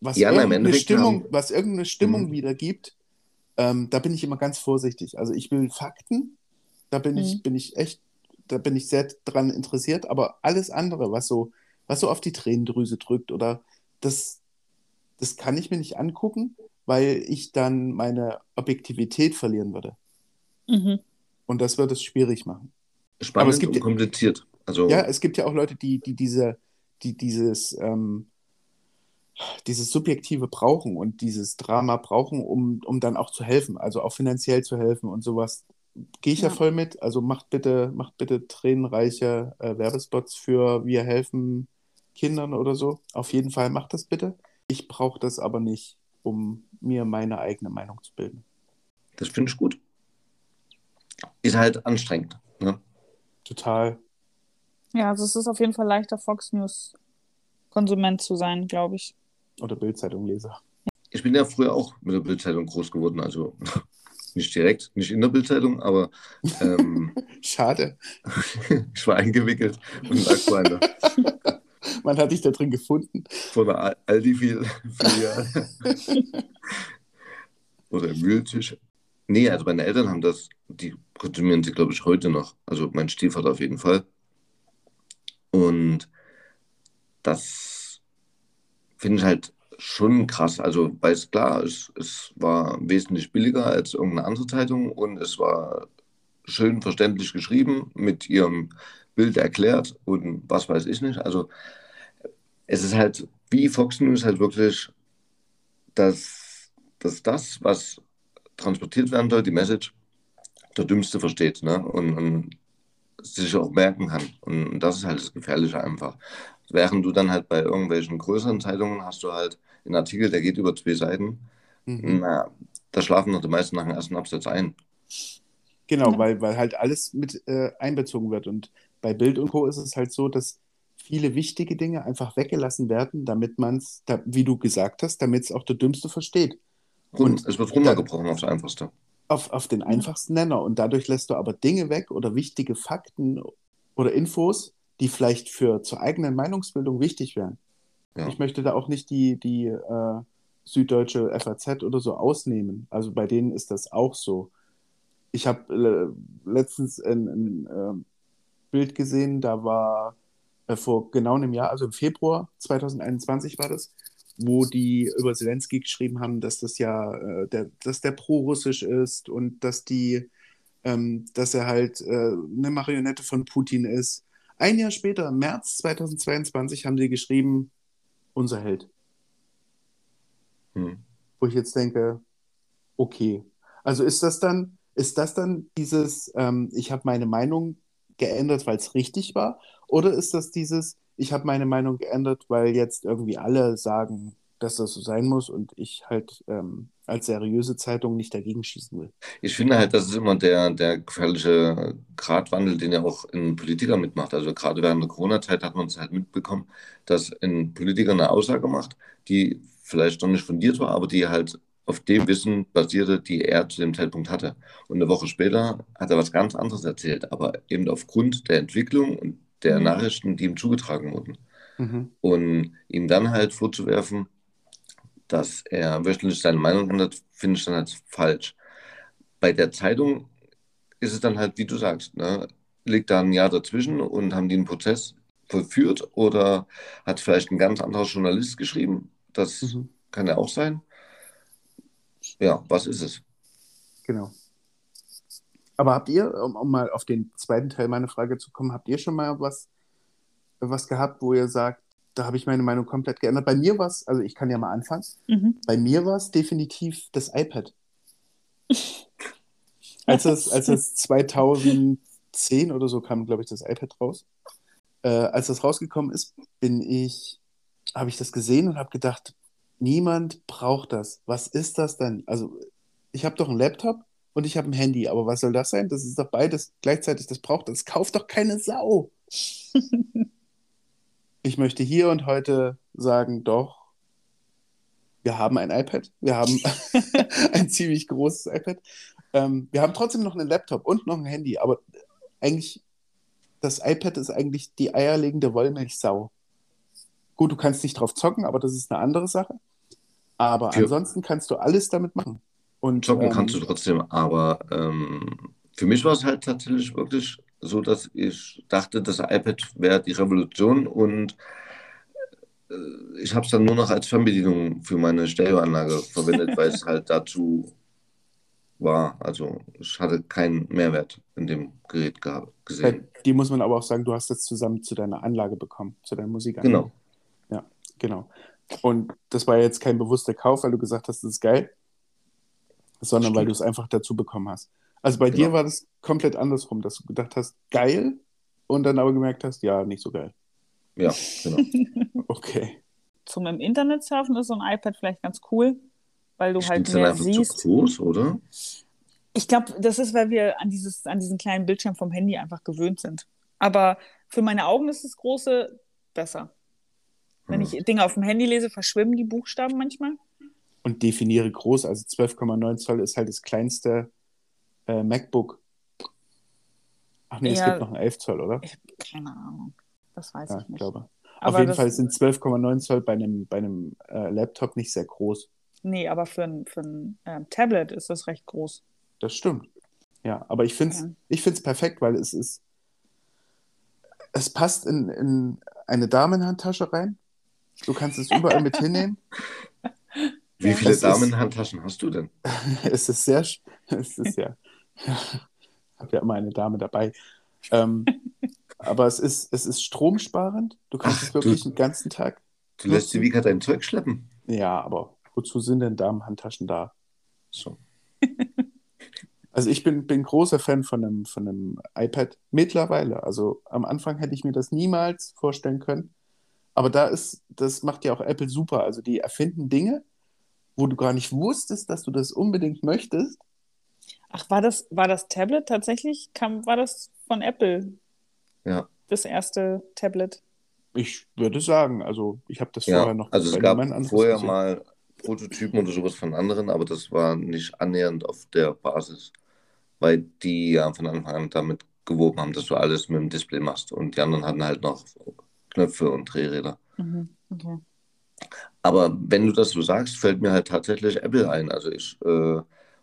was Ja, irgendeine Stimmung, haben- was irgendeine Stimmung Mhm. wiedergibt, ähm, da bin ich immer ganz vorsichtig. Also ich will Fakten, da bin ich, Mhm. bin ich echt, da bin ich sehr dran interessiert, aber alles andere, was so, was so auf die Tränendrüse drückt oder das, das kann ich mir nicht angucken, weil ich dann meine Objektivität verlieren würde. Mhm. Und das wird es schwierig machen. Spannend es gibt und ja- kompliziert. Also, Ja, es gibt ja auch Leute, die, die diese, die dieses, ähm, dieses Subjektive brauchen und dieses Drama brauchen, um, um dann auch zu helfen, also auch finanziell zu helfen und sowas. Gehe ich ja. Ja. voll mit. Also macht bitte, macht bitte tränenreiche äh, Werbespots für Wir helfen Kindern oder so. Auf jeden Fall macht das bitte. Ich brauche das aber nicht, um mir meine eigene Meinung zu bilden. das finde ich gut. Ist halt anstrengend. Ne? Total. Ja, also es ist auf jeden Fall leichter, Fox News Konsument zu sein, glaube ich. Oder Bildzeitung Leser. Ich bin ja früher auch mit der Bildzeitung groß geworden. Also nicht direkt, nicht in der Bildzeitung, aber ähm, Schade. ich war eingewickelt und lag vor einer, Man hat dich da drin gefunden. vor Al- Aldi-Filiale. Oder im Mühltisch. Nee, also meine Eltern haben das, die konsumieren sie, glaube ich, heute noch. Also mein Stiefvater auf jeden Fall. Und das finde ich halt schon krass. Also, weil es klar, es, es war wesentlich billiger als irgendeine andere Zeitung und es war schön verständlich geschrieben, mit ihrem Bild erklärt und was weiß ich nicht. Also, es ist halt wie Fox News halt wirklich, dass, dass das, was transportiert werden soll, die Message, der Dümmste versteht ne? und, und sich auch merken kann. Und das ist halt das Gefährliche einfach. Während du dann halt bei irgendwelchen größeren Zeitungen hast du halt einen Artikel, der geht über zwei Seiten. Mhm. Na, da schlafen noch die meisten nach dem ersten Absatz ein. Genau, Ja. weil, weil halt alles mit äh, einbezogen wird. Und bei Bild und Co. ist es halt so, dass viele wichtige Dinge einfach weggelassen werden, damit man es, da, wie du gesagt hast, damit es auch der Dümmste versteht. Und es wird runtergebrochen aufs Einfachste. Auf, auf den einfachsten Nenner. Und dadurch lässt du aber Dinge weg oder wichtige Fakten oder Infos, die vielleicht für zur eigenen Meinungsbildung wichtig wären. Ja. Ich möchte da auch nicht die, die äh, süddeutsche FAZ oder so ausnehmen. Also bei denen ist das auch so. Ich habe äh, letztens ein, ein äh, Bild gesehen, da war äh, vor genau einem Jahr, also im Februar 2021 war das, wo die über Zelensky geschrieben haben, dass das ja, äh, der, dass der pro-russisch ist und dass die, ähm, dass er halt äh, eine Marionette von Putin ist. Ein Jahr später, im März 2022, haben sie geschrieben, unser Held. Hm. Wo ich jetzt denke, okay. Also ist das dann, ist das dann dieses, ähm, ich habe meine Meinung geändert, weil es richtig war? Oder ist das dieses, ich habe meine Meinung geändert, weil jetzt irgendwie alle sagen, dass das so sein muss und ich halt ähm, als seriöse Zeitung nicht dagegen schießen will. Ich finde halt, das ist immer der, der gefährliche Gratwandel, den ja auch ein Politiker mitmacht. Also gerade während der Corona-Zeit hat man es halt mitbekommen, dass ein Politiker eine Aussage macht, die vielleicht noch nicht fundiert war, aber die halt auf dem Wissen basierte, die er zu dem Zeitpunkt hatte. Und eine Woche später hat er was ganz anderes erzählt, aber eben aufgrund der Entwicklung und der mhm. Nachrichten, die ihm zugetragen wurden. Mhm. Und ihm dann halt vorzuwerfen, dass er wöchentlich seine Meinung ändert, finde ich dann halt falsch. Bei der Zeitung ist es dann halt, wie du sagst, ne? liegt da ein Jahr dazwischen und haben die einen Prozess vollführt oder hat vielleicht ein ganz anderer Journalist geschrieben. Das mhm. kann ja auch sein. Ja, was ist es? Genau. Aber habt ihr, um, um, mal auf den zweiten Teil meiner Frage zu kommen, habt ihr schon mal was, was gehabt, wo ihr sagt, da habe ich meine Meinung komplett geändert. Bei mir war es, also ich kann ja mal anfangen, mhm. bei mir war es definitiv das iPad. als, es, als es 2010 oder so kam, glaube ich, das iPad raus. Äh, als das rausgekommen ist, bin ich, habe ich das gesehen und habe gedacht, niemand braucht das. Was ist das denn? Also ich habe doch einen Laptop und ich habe ein Handy, aber was soll das sein? Das ist doch beides gleichzeitig, das braucht das. Kauft doch keine Sau. ich möchte hier und heute sagen, doch, wir haben ein iPad, wir haben ein ziemlich großes iPad. Ähm, wir haben trotzdem noch einen Laptop und noch ein Handy, aber eigentlich, das iPad ist eigentlich die eierlegende Wollmilchsau. Gut, du kannst nicht drauf zocken, aber das ist eine andere Sache. Aber für ansonsten kannst du alles damit machen. Und, zocken ähm, kannst du trotzdem, aber ähm, für mich war es halt tatsächlich wirklich so dass ich dachte, das iPad wäre die Revolution und äh, ich habe es dann nur noch als Fernbedienung für meine Stereoanlage verwendet, weil es halt dazu war. Also ich hatte keinen Mehrwert in dem Gerät gesehen. Die muss man aber auch sagen, du hast das zusammen zu deiner Anlage bekommen, zu deiner Musikanlage. Genau. Ja, genau. Und das war jetzt kein bewusster Kauf, weil du gesagt hast, das ist geil, sondern Stimmt. weil du es einfach dazu bekommen hast. Also bei genau. dir war das komplett andersrum, dass du gedacht hast, geil, und dann aber gemerkt hast, ja, nicht so geil. Ja, genau. okay. Zum im Internet surfen ist so ein iPad vielleicht ganz cool, weil du halt mehr siehst. Zu groß, oder? Ich glaube, das ist, weil wir an, dieses, an diesen kleinen Bildschirm vom Handy einfach gewöhnt sind. Aber für meine Augen ist das große besser. Wenn hm. ich Dinge auf dem Handy lese, verschwimmen die Buchstaben manchmal. Und definiere groß, also 12,9 Zoll ist halt das kleinste äh, MacBook. Ach nee, ja, es gibt noch einen 11 Zoll, oder? Ich, keine Ahnung. Das weiß ja, ich nicht. Glaube. Auf jeden Fall sind 12,9 Zoll bei einem, bei einem äh, Laptop nicht sehr groß. Nee, aber für ein, für ein äh, Tablet ist das recht groß. Das stimmt. Ja, aber ich finde es ja. perfekt, weil es ist. Es passt in, in eine Damenhandtasche rein. Du kannst es überall mit hinnehmen. Wie viele Damenhandtaschen hast du denn? es ist sehr. Es ist ja. habe ja immer eine Dame dabei. Ähm, aber es ist, es ist stromsparend. Du kannst Ach, es wirklich du, den ganzen Tag. Du lässt die Vika dein Zeug schleppen. Ja, aber wozu sind denn Damenhandtaschen da? So. Also ich bin, bin großer Fan von einem, von einem iPad mittlerweile. Also am Anfang hätte ich mir das niemals vorstellen können. Aber da ist, das macht ja auch Apple super. Also die erfinden Dinge, wo du gar nicht wusstest, dass du das unbedingt möchtest. Ach, war das, war das Tablet tatsächlich? Kam, war das von Apple? Ja. Das erste Tablet? Ich würde sagen, also ich habe das ja, vorher noch. Also es gab vorher gesehen. mal Prototypen oder sowas von anderen, aber das war nicht annähernd auf der Basis, weil die ja von Anfang an damit geworben haben, dass du alles mit dem Display machst und die anderen hatten halt noch Knöpfe und Drehräder. Mhm, okay. Aber wenn du das so sagst, fällt mir halt tatsächlich Apple ein. Also ich äh,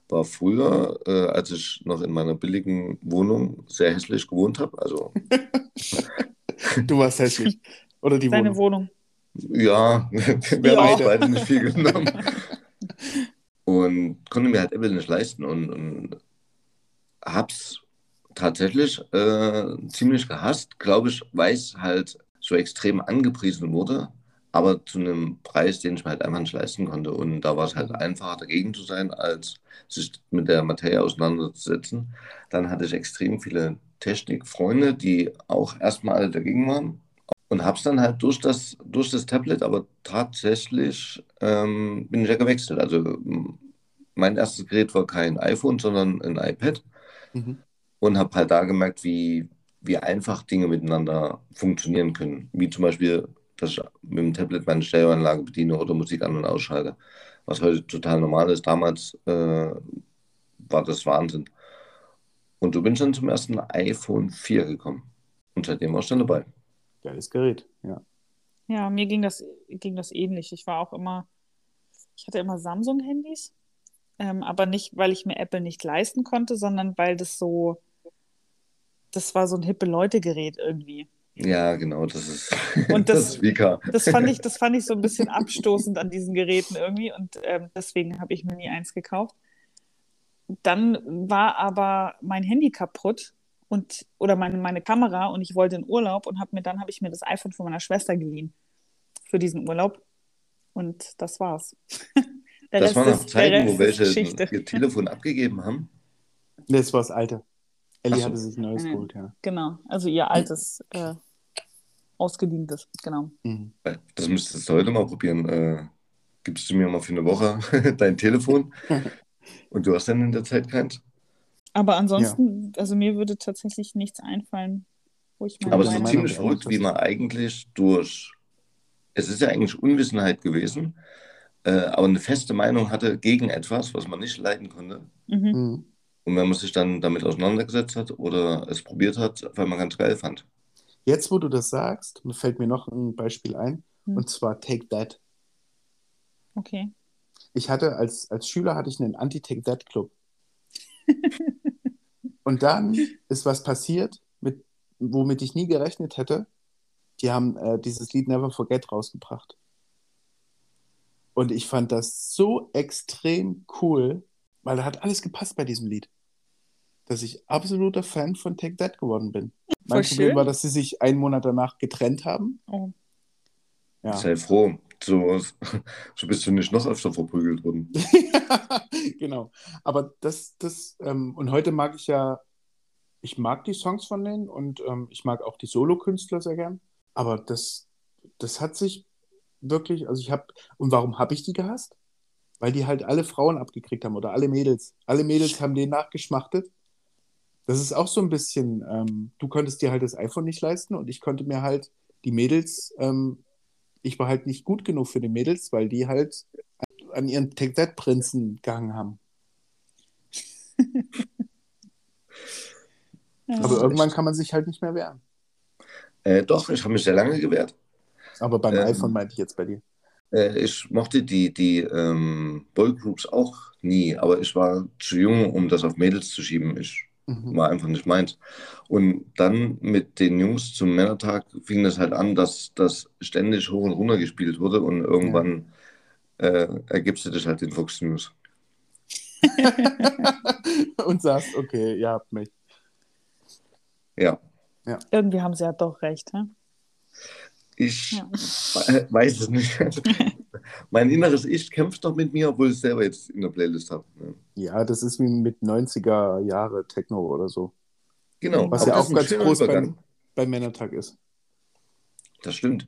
war früher, äh, als ich noch in meiner billigen Wohnung sehr hässlich gewohnt habe. Also du warst hässlich. Oder die Deine Wohnung. Wohnung. Ja, wir haben beide nicht viel genommen. und konnte mir halt Apple nicht leisten und, und hab's tatsächlich äh, ziemlich gehasst, glaube ich, weil es halt so extrem angepriesen wurde. Aber zu einem Preis, den ich mir halt einfach nicht leisten konnte. Und da war es halt einfacher, dagegen zu sein, als sich mit der Materie auseinanderzusetzen. Dann hatte ich extrem viele Technikfreunde, die auch erstmal alle dagegen waren. Und habe es dann halt durch das, durch das Tablet, aber tatsächlich ähm, bin ich ja gewechselt. Also mein erstes Gerät war kein iPhone, sondern ein iPad. Mhm. Und habe halt da gemerkt, wie, wie einfach Dinge miteinander funktionieren können. Wie zum Beispiel, dass ich mit dem Tablet meine Stereoanlage bediene oder Musik an- und ausschalte. Was heute total normal ist. Damals äh, war das Wahnsinn. Und so bin ich dann zum ersten iPhone 4 gekommen. Und seitdem war ich dann dabei. Geiles Gerät, ja. Ja, mir ging das, ging das ähnlich. Ich war auch immer, ich hatte immer Samsung-Handys, ähm, aber nicht, weil ich mir Apple nicht leisten konnte, sondern weil das so, das war so ein hippe Leute-Gerät irgendwie. Ja, genau, das ist, Und das das- ist Vika. Das fand ich, das fand ich so ein bisschen abstoßend an diesen Geräten irgendwie und ähm, deswegen habe ich mir nie eins gekauft. Dann war aber mein Handy kaputt und oder meine, meine Kamera und ich wollte in Urlaub und habe mir dann habe ich mir das iPhone von meiner Schwester geliehen für diesen Urlaub und das war's. Der Das Rest waren der Zeiten, wo welche Geschichte. ihr Telefon abgegeben haben. Das war das alte. Ellie so. hatte sich ein neues Mhm. geholt, ja. Genau, also ihr altes äh, ausgedientes, genau. Mhm. Das müsstest du heute mal probieren. Äh, gibst du mir mal für eine Woche dein Telefon und du hast dann in der Zeit keins. Aber ansonsten, also mir würde tatsächlich nichts einfallen, wo ich meine Aber es ist Meinung ziemlich ist verrückt, wie man eigentlich durch. Es ist ja eigentlich Unwissenheit gewesen, äh, aber eine feste Meinung hatte gegen etwas, was man nicht leiden konnte. Mhm. Mhm. Und wenn man sich dann damit auseinandergesetzt hat oder es probiert hat, weil man ganz geil fand. Jetzt, wo du das sagst, fällt mir noch ein Beispiel ein, Hm. und zwar Take That. Okay. Ich hatte als, als Schüler hatte ich einen Anti-Take That Club. und dann ist was passiert, mit, womit ich nie gerechnet hätte. Die haben äh, dieses Lied Never Forget rausgebracht. Und ich fand das so extrem cool, weil da hat alles gepasst bei diesem Lied. Dass ich absoluter Fan von Take That geworden bin. Mein Voll Problem schön. war, dass sie sich einen Monat danach getrennt haben. Oh. Ja. Sei froh, so, so bist du nicht noch öfter verprügelt worden. genau. Aber das, das, ähm, und heute mag ich ja, ich mag die Songs von denen und ähm, ich mag auch die Solokünstler sehr gern. Aber das, das hat sich wirklich, also ich habe, und warum habe ich die gehasst? Weil die halt alle Frauen abgekriegt haben oder alle Mädels. Alle Mädels haben den nachgeschmachtet. Das ist auch so ein bisschen, ähm, du konntest dir halt das iPhone nicht leisten und ich konnte mir halt die Mädels, ähm, ich war halt nicht gut genug für die Mädels, weil die halt an ihren Take That Prinzen gehangen haben. Ja. Aber irgendwann kann man sich halt nicht mehr wehren. Äh, doch, ich habe mich sehr lange gewehrt. Aber beim Ähm. iPhone meinte ich jetzt bei dir. Äh, ich mochte die, die ähm, Boygroups auch nie, aber ich war zu jung, um das auf Mädels zu schieben. Ich. War einfach nicht meins. Und dann mit den Jungs zum Männertag fing das halt an, dass das ständig hoch und runter gespielt wurde und irgendwann äh, ergibst du dich halt den Fox News. Und sagst, okay, ihr habt mich. Ja, Irgendwie haben sie ja doch recht. Hä? ich Ja. we- weiß es nicht. mein inneres Ich kämpft noch mit mir, obwohl ich es selber jetzt in der Playlist habe. Ja. Ja, das ist wie mit 90er Jahre Techno oder so. Genau, Was ja auch ganz groß Übergang. beim, beim Männertag ist. Das stimmt.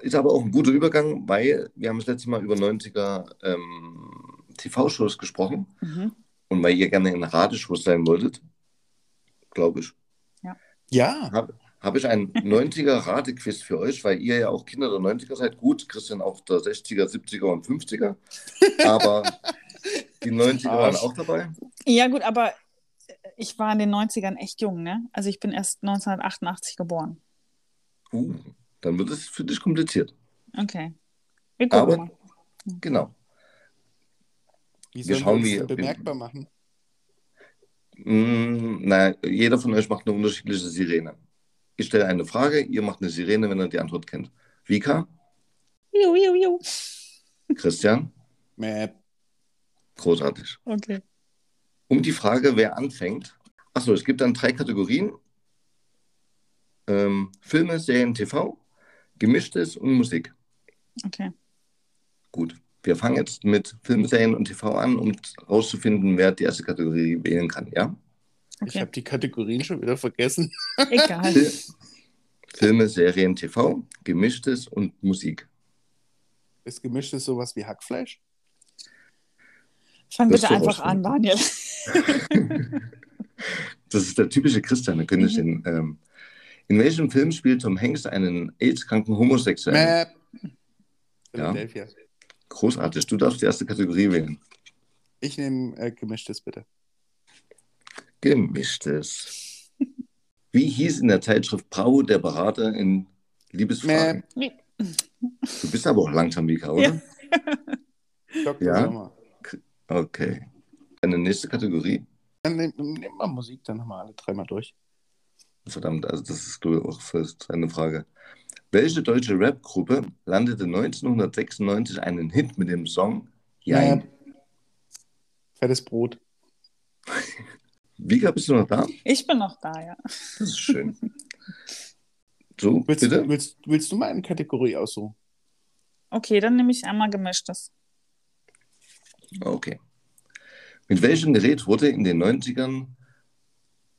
Ist aber auch ein guter Übergang, weil wir haben das letzte Mal über 90er ähm, TV-Shows gesprochen Mhm. und weil ihr gerne in Radeshows sein wolltet, glaube ich, Ja, habe hab ich ein 90er Ratequiz für euch, weil ihr ja auch Kinder der 90er seid. Gut, Christian auch der 60er, 70er und 50er, aber die 90er waren auch dabei. Ja, gut, aber ich war in den 90ern echt jung, ne? Also ich bin erst 1988 geboren. Uh, dann wird es für dich kompliziert. Okay. Wir gucken Aber- mal. Genau. wie Wir wir schauen, uns wie- denn bemerkbar machen? Mm, na, jeder von euch macht eine unterschiedliche Sirene. Ich stelle eine Frage, ihr macht eine Sirene, wenn ihr die Antwort kennt. Vika, Ju, ju, ju. Christian, Mäh. großartig. Okay. Um die Frage, wer anfängt. Achso, es gibt dann drei Kategorien. Ähm, Filme, Serien, TV. Gemischtes und Musik. Okay. Gut. Wir fangen jetzt mit Film, Serien und TV an, um herauszufinden, wer die erste Kategorie wählen kann, ja? Ich Okay. habe die Kategorien schon wieder vergessen. Egal. Fil- Filme, Serien, TV, Gemischtes und Musik. Ist gemischtes sowas wie Hackfleisch? Fang Das bitte einfach an, Daniel. Das ist der typische Christian, der könnte ich den. Ähm, in welchem Film spielt Tom Hanks einen AIDS-kranken Homosexuellen? Mäh. Philadelphia. Großartig. Du darfst die erste Kategorie wählen. Ich nehme äh, gemischtes bitte. Gemischtes. Wie hieß in der Zeitschrift Brau der Berater in Liebesfragen? Nee. Du bist aber auch langsam, Vika, oder? Dr. Ja. Sommer. Okay. Eine nächste Kategorie. Dann nehm, nehm mal Musik, dann haben wir alle dreimal durch. Verdammt, also das ist glaube ich, auch fast eine Frage. Welche deutsche Rap-Gruppe landete 1996 einen Hit mit dem Song Jein? Mäh. Fettes Brot. Vika, bist du noch da? Ich bin noch da, ja. Das ist schön. So, Willst, bitte? willst, willst du mal eine Kategorie aussuchen? Okay, dann nehme ich einmal gemischtes. Okay. Mit welchem Gerät wurde in den 90ern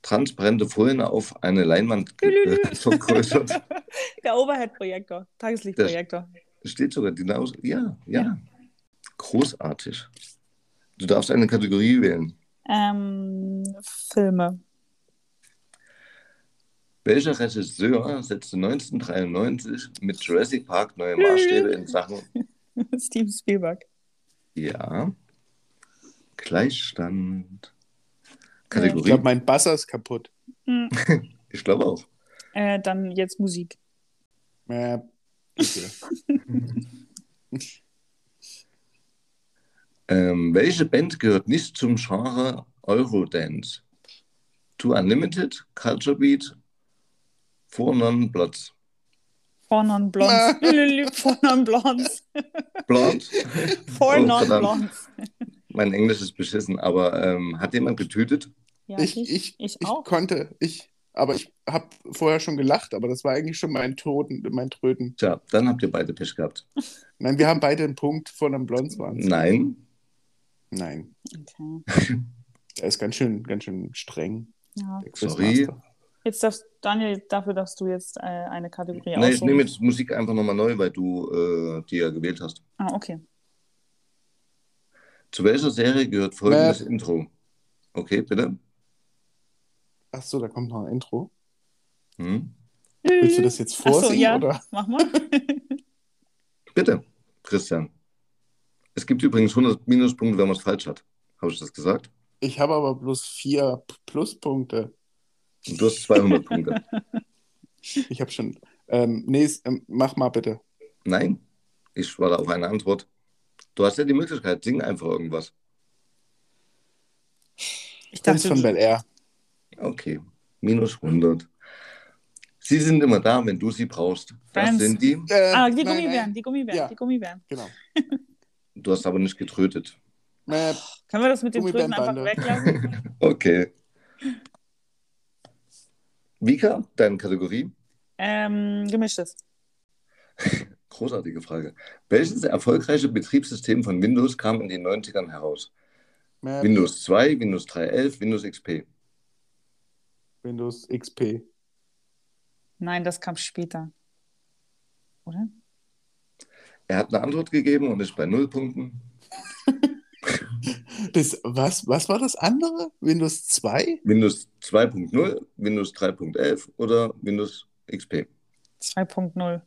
transparente Folien auf eine Leinwand vergrößert? Der Overhead-Projektor, Tageslichtprojektor. Steht sogar hinaus. Ja, ja. Großartig. Du darfst eine Kategorie wählen. Ähm, Filme. Welcher Regisseur setzte 1993 mit Jurassic Park neue Maßstäbe in Sachen Steven Spielberg. ja, Gleichstand? Ich Kategorie? glaube, mein Buzzer ist kaputt. Hm. Ich glaube auch. Äh, dann jetzt Musik. Mäh. Okay. Ähm, welche Band gehört nicht zum Genre Eurodance? Two Unlimited, Culture Beat, Four Non Bloods. Four Non-Blondes. Lülülü, Four Non-Blondes. Blond? Four Oh, Non-Blondes. mein Englisch ist beschissen, aber ähm, hat jemand getötet? Ja, ich, ich, ich ich auch. konnte, ich, aber ich habe vorher schon gelacht, aber das war eigentlich schon mein Toten, mein Tröten. Tja, dann habt ihr beide Pech gehabt. Nein, wir haben beide einen Punkt von einem Blondes waren. Nein, Nein, Okay. er ist ganz schön, ganz schön streng. Ja. Sorry. Jetzt darfst, Daniel, dafür darfst du jetzt äh, eine Kategorie nee, ich nehme jetzt Musik einfach nochmal neu, weil du äh, die ja gewählt hast. Ah, okay. Zu welcher Serie gehört folgendes Intro? Okay, bitte. Ach so, da kommt noch ein Intro. Hm? Willst du das jetzt Ach so, vorsingen ja. oder? Mach mal. Bitte, Christian. Es gibt übrigens 100 Minuspunkte, wenn man es falsch hat. Habe ich das gesagt? Ich habe aber bloß vier Pluspunkte. Und du hast 200 Punkte. Ich habe schon. Ähm, nee, ähm, mach mal bitte. Nein, ich war da auf eine Antwort. Du hast ja die Möglichkeit, sing einfach irgendwas. Ich Prinz dachte, von Bel Air. Okay, minus 100. Sie sind immer da, wenn du sie brauchst. Das Friends. sind die. Äh, ah, die nein, Gummibären, nein, die Gummibären, Ja. die Gummibären. Genau. Du hast aber nicht getrötet. Äh, Können wir das mit dem Tröten einfach weglassen? Okay. Vika, deine Kategorie? ähm, gemischtes. Großartige Frage. Welches erfolgreiche Betriebssystem von Windows kam in den 90ern heraus? äh, Windows 2, Windows 3.11, Windows XP. Windows XP. Nein, das kam später. Oder? Er hat eine Antwort gegeben und ist bei null Punkten. Das, was, was war das andere? Windows 2? Windows 2.0, Windows 3.11 oder Windows XP. 2.0.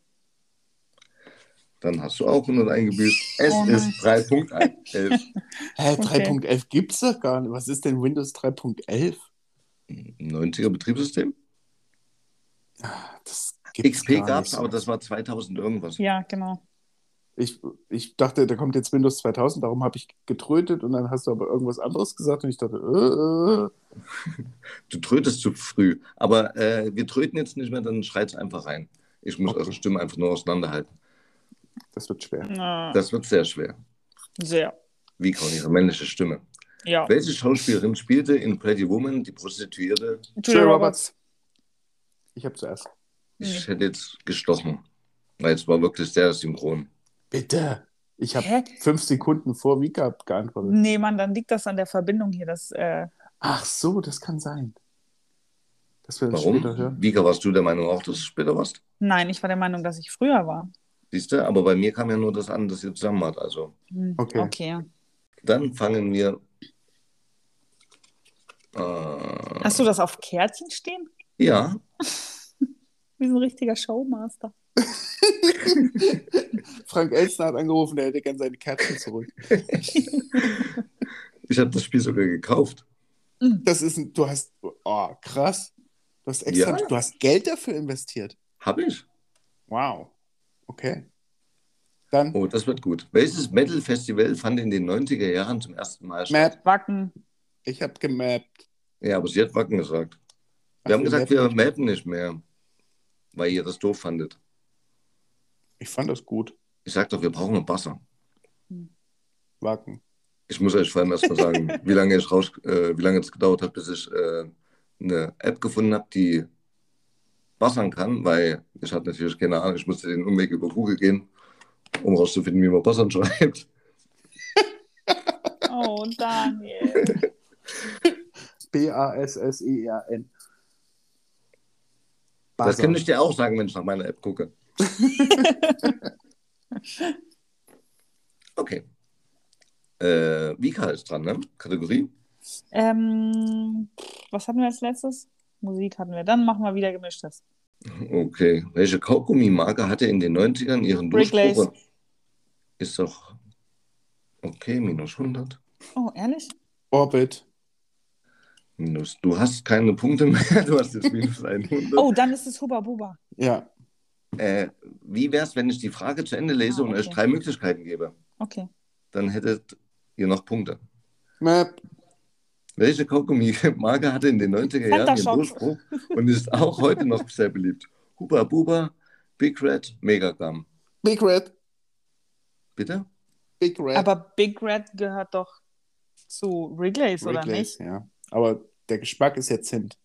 Dann hast du auch 100 eingebüßt. Es Oh ist 3.11. Hä, Okay. 3.11 gibt's doch gar nicht. Was ist denn Windows 3.11? 90er Betriebssystem. Das gibt's XP gab es, aber das war 2000 irgendwas. Ja, genau. Ich, ich dachte, da kommt jetzt Windows 2000, darum habe ich getrötet und dann hast du aber irgendwas anderes gesagt und ich dachte, äh, äh. Du trötest zu früh. Aber äh, wir tröten jetzt nicht mehr, dann schreit einfach rein. Ich muss Okay. eure Stimme einfach nur auseinanderhalten. das wird schwer. Ah, Das wird sehr schwer. sehr. Wie kaum ihre männliche Stimme. Ja. Welche Schauspielerin spielte in Pretty Woman die Prostituierte? Julia Roberts. Ich habe zuerst. Ich hätte jetzt gestochen. Weil es war wirklich sehr synchron. Bitte. Ich habe fünf Sekunden vor Vika geantwortet. Nee, Mann, dann liegt das an der Verbindung hier. Das, äh, Ach so, das kann sein. Dass wir das später Warum? hören. Vika, warst du der Meinung auch, dass du später warst? nein, ich war der Meinung, dass ich früher war. Siehst du? Aber bei mir kam ja nur das an, dass ihr zusammen wart. Also, Hm, Okay. okay. dann fangen wir. Äh, Hast du das auf Kärtchen stehen? Ja, Wie so ein richtiger Showmaster. Frank Elstner hat angerufen, der hätte gern seine Kärtchen zurück. ich habe das Spiel sogar gekauft. Das ist ein, du hast, oh, krass. Du hast extra, Ja. du hast Geld dafür investiert. Habe ich? Wow. Okay. Dann Oh, das wird gut. Welches Metal-Festival fand in den 90er Jahren zum ersten Mal statt? Map. Wacken. Ich habe gemappt. Ja, aber sie hat Wacken gesagt. Wir Ach, haben gesagt, wir mappen nicht mehr, weil ihr das doof fandet. Ich fand das gut. Ich sag doch, wir brauchen einen Basser. Wacken. Ich muss euch vor allem erst mal sagen, wie lange ich raus, äh, wie lange es gedauert hat, bis ich äh, eine App gefunden habe, die bassern kann, weil ich hatte natürlich keine Ahnung, ich musste den Umweg über Google gehen, um rauszufinden, wie man bassern schreibt. Oh, Daniel. B-A-S-S-E-R-N. Das könnte ich dir auch sagen, wenn ich nach meiner App gucke. Okay. Äh, Vika ist dran, ne? Kategorie? ähm, was hatten wir als letztes? Musik hatten wir. Dann machen wir wieder gemischtes. Okay. Welche Kaugummi-Marke hatte in den 90ern ihren Durchbruch? Ist doch okay, minus 100. Oh, ehrlich? Orbit. Minus. Du hast keine Punkte mehr, du hast jetzt minus 100. Oh, dann ist es Huba Buba. Ja. Äh, wie wäre es, wenn ich die Frage zu Ende lese Ah, und euch okay. drei Möglichkeiten gebe? Okay. Dann hättet ihr noch Punkte. Map. Welche Kaugummi-Marke hatte in den 90er Jahren den. Durchbruch und ist auch heute noch sehr beliebt? Huba Buba, Big Red, Megagum. Big Red. Bitte? Big Red. Aber Big Red gehört doch zu Wrigley's, oder nicht? Ja. Aber der Geschmack ist jetzt Zimt.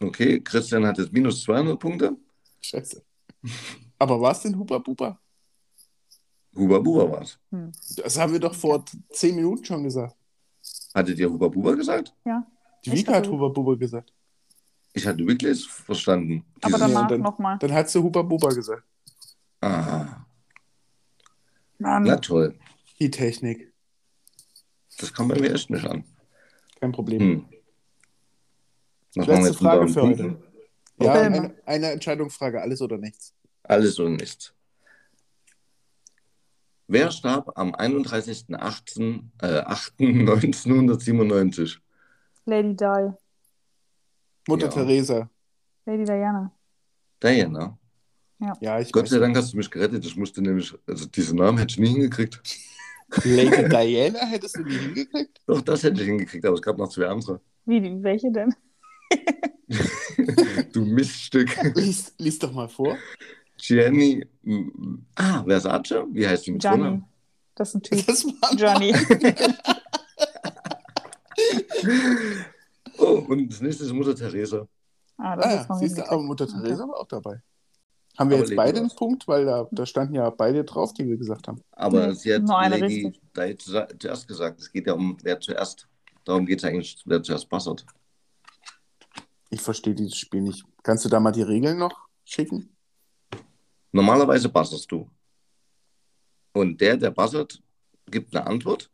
Okay, Christian hat jetzt minus 200 Punkte. Scheiße. Aber war es denn Huba Buba? Huba Buba war es. Hm. Das haben wir doch vor zehn Minuten schon gesagt. Hattet ihr Huba Buba gesagt? Ja. Die Vika hat dachte- Huba Buba gesagt. Ich hatte Wrigley's verstanden. Aber Dieses- danach dann- nochmal. Dann hat sie Huba Buba gesagt. Aha, Mann. na toll. Die Technik. Das kam bei mir echt nicht an. Kein Problem. Hm. Was Letzte Frage für Punkten? heute. Ja, eine, eine Entscheidungsfrage, alles oder nichts. Alles oder nichts. Wer starb am 31.08. Äh, 8.1997? Lady Di. Mutter Ja. Teresa. Lady Diana. Diana. Ja, ich Gott sei Dank hast du mich gerettet. Ich musste nämlich, also diesen Namen hätte ich nie hingekriegt. Lady Diana hättest du nie hingekriegt? Doch, das hätte ich hingekriegt, aber es gab noch zwei andere. Wie, welche denn? Du Miststück. Lies, lies doch mal vor. Gianni. Ah, Versace? Wie heißt die mit Gianni. Vornamen? Das ist ein Typ. Das war Johnny. Oh, und das nächste ist Mutter Teresa. Ah, das Ah, ist noch siehst du, aber Mutter Teresa war auch dabei. Haben wir Aber jetzt Lady beide einen? Punkt? Weil da, da standen ja beide drauf, die wir gesagt haben. Aber Nee, sie hat Lady richtig. Zu- zuerst gesagt. Es geht ja um, wer zuerst. Darum geht es eigentlich, wer zuerst bassert. Ich verstehe dieses Spiel nicht. Kannst du da mal die Regeln noch schicken? Normalerweise basserst du. Und der, der bassert, gibt eine Antwort.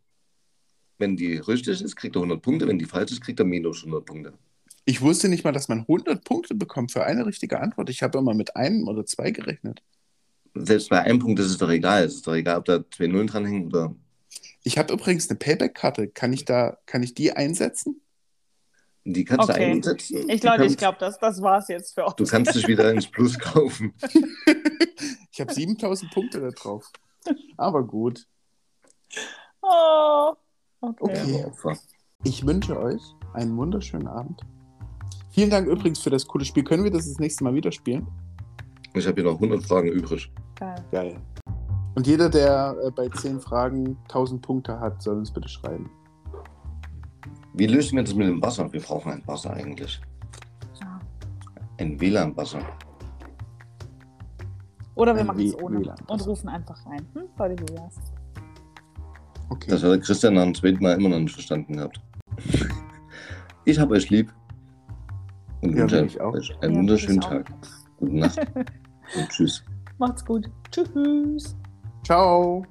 Wenn die richtig ist, kriegt er 100 Punkte. Wenn die falsch ist, kriegt er minus 100 Punkte. Ich wusste nicht mal, dass man 100 Punkte bekommt für eine richtige Antwort. Ich habe immer mit einem oder zwei gerechnet. Selbst bei einem Punkt ist es doch egal. Es ist doch egal, ob da zwei Nullen dranhängen oder. Ich habe übrigens eine Payback-Karte. Kann ich da, kann ich die einsetzen? Die kannst Okay. du einsetzen. Ich Leute, ich glaube, das, das war's jetzt für uns. Du kannst dich wieder ins Plus kaufen. Ich habe 7000 Punkte da drauf. Aber gut. Oh, okay. Okay. Ich wünsche euch einen wunderschönen Abend. Vielen Dank übrigens für das coole Spiel. Können wir das das nächste Mal wieder spielen? Ich habe hier noch 100 Fragen übrig. Geil. Geil. Und jeder, der äh, bei 10 Fragen 1000 Punkte hat, soll uns bitte schreiben. Wie lösen wir das mit dem Wasser? Wir brauchen ein Wasser eigentlich. Ja. Ein WLAN-Wasser. Oder wir Ein machen es ohne WLAN. und rufen einfach rein. Hm? Wie wär's? Okay. Das hat der Christian dem zweiten Mal immer noch nicht verstanden gehabt. Ich habe euch lieb. Und Ja, wünsche euch einen Ja, wunderschönen. Tag. Gute Nacht. Und tschüss. Macht's gut. Tschüss. Ciao.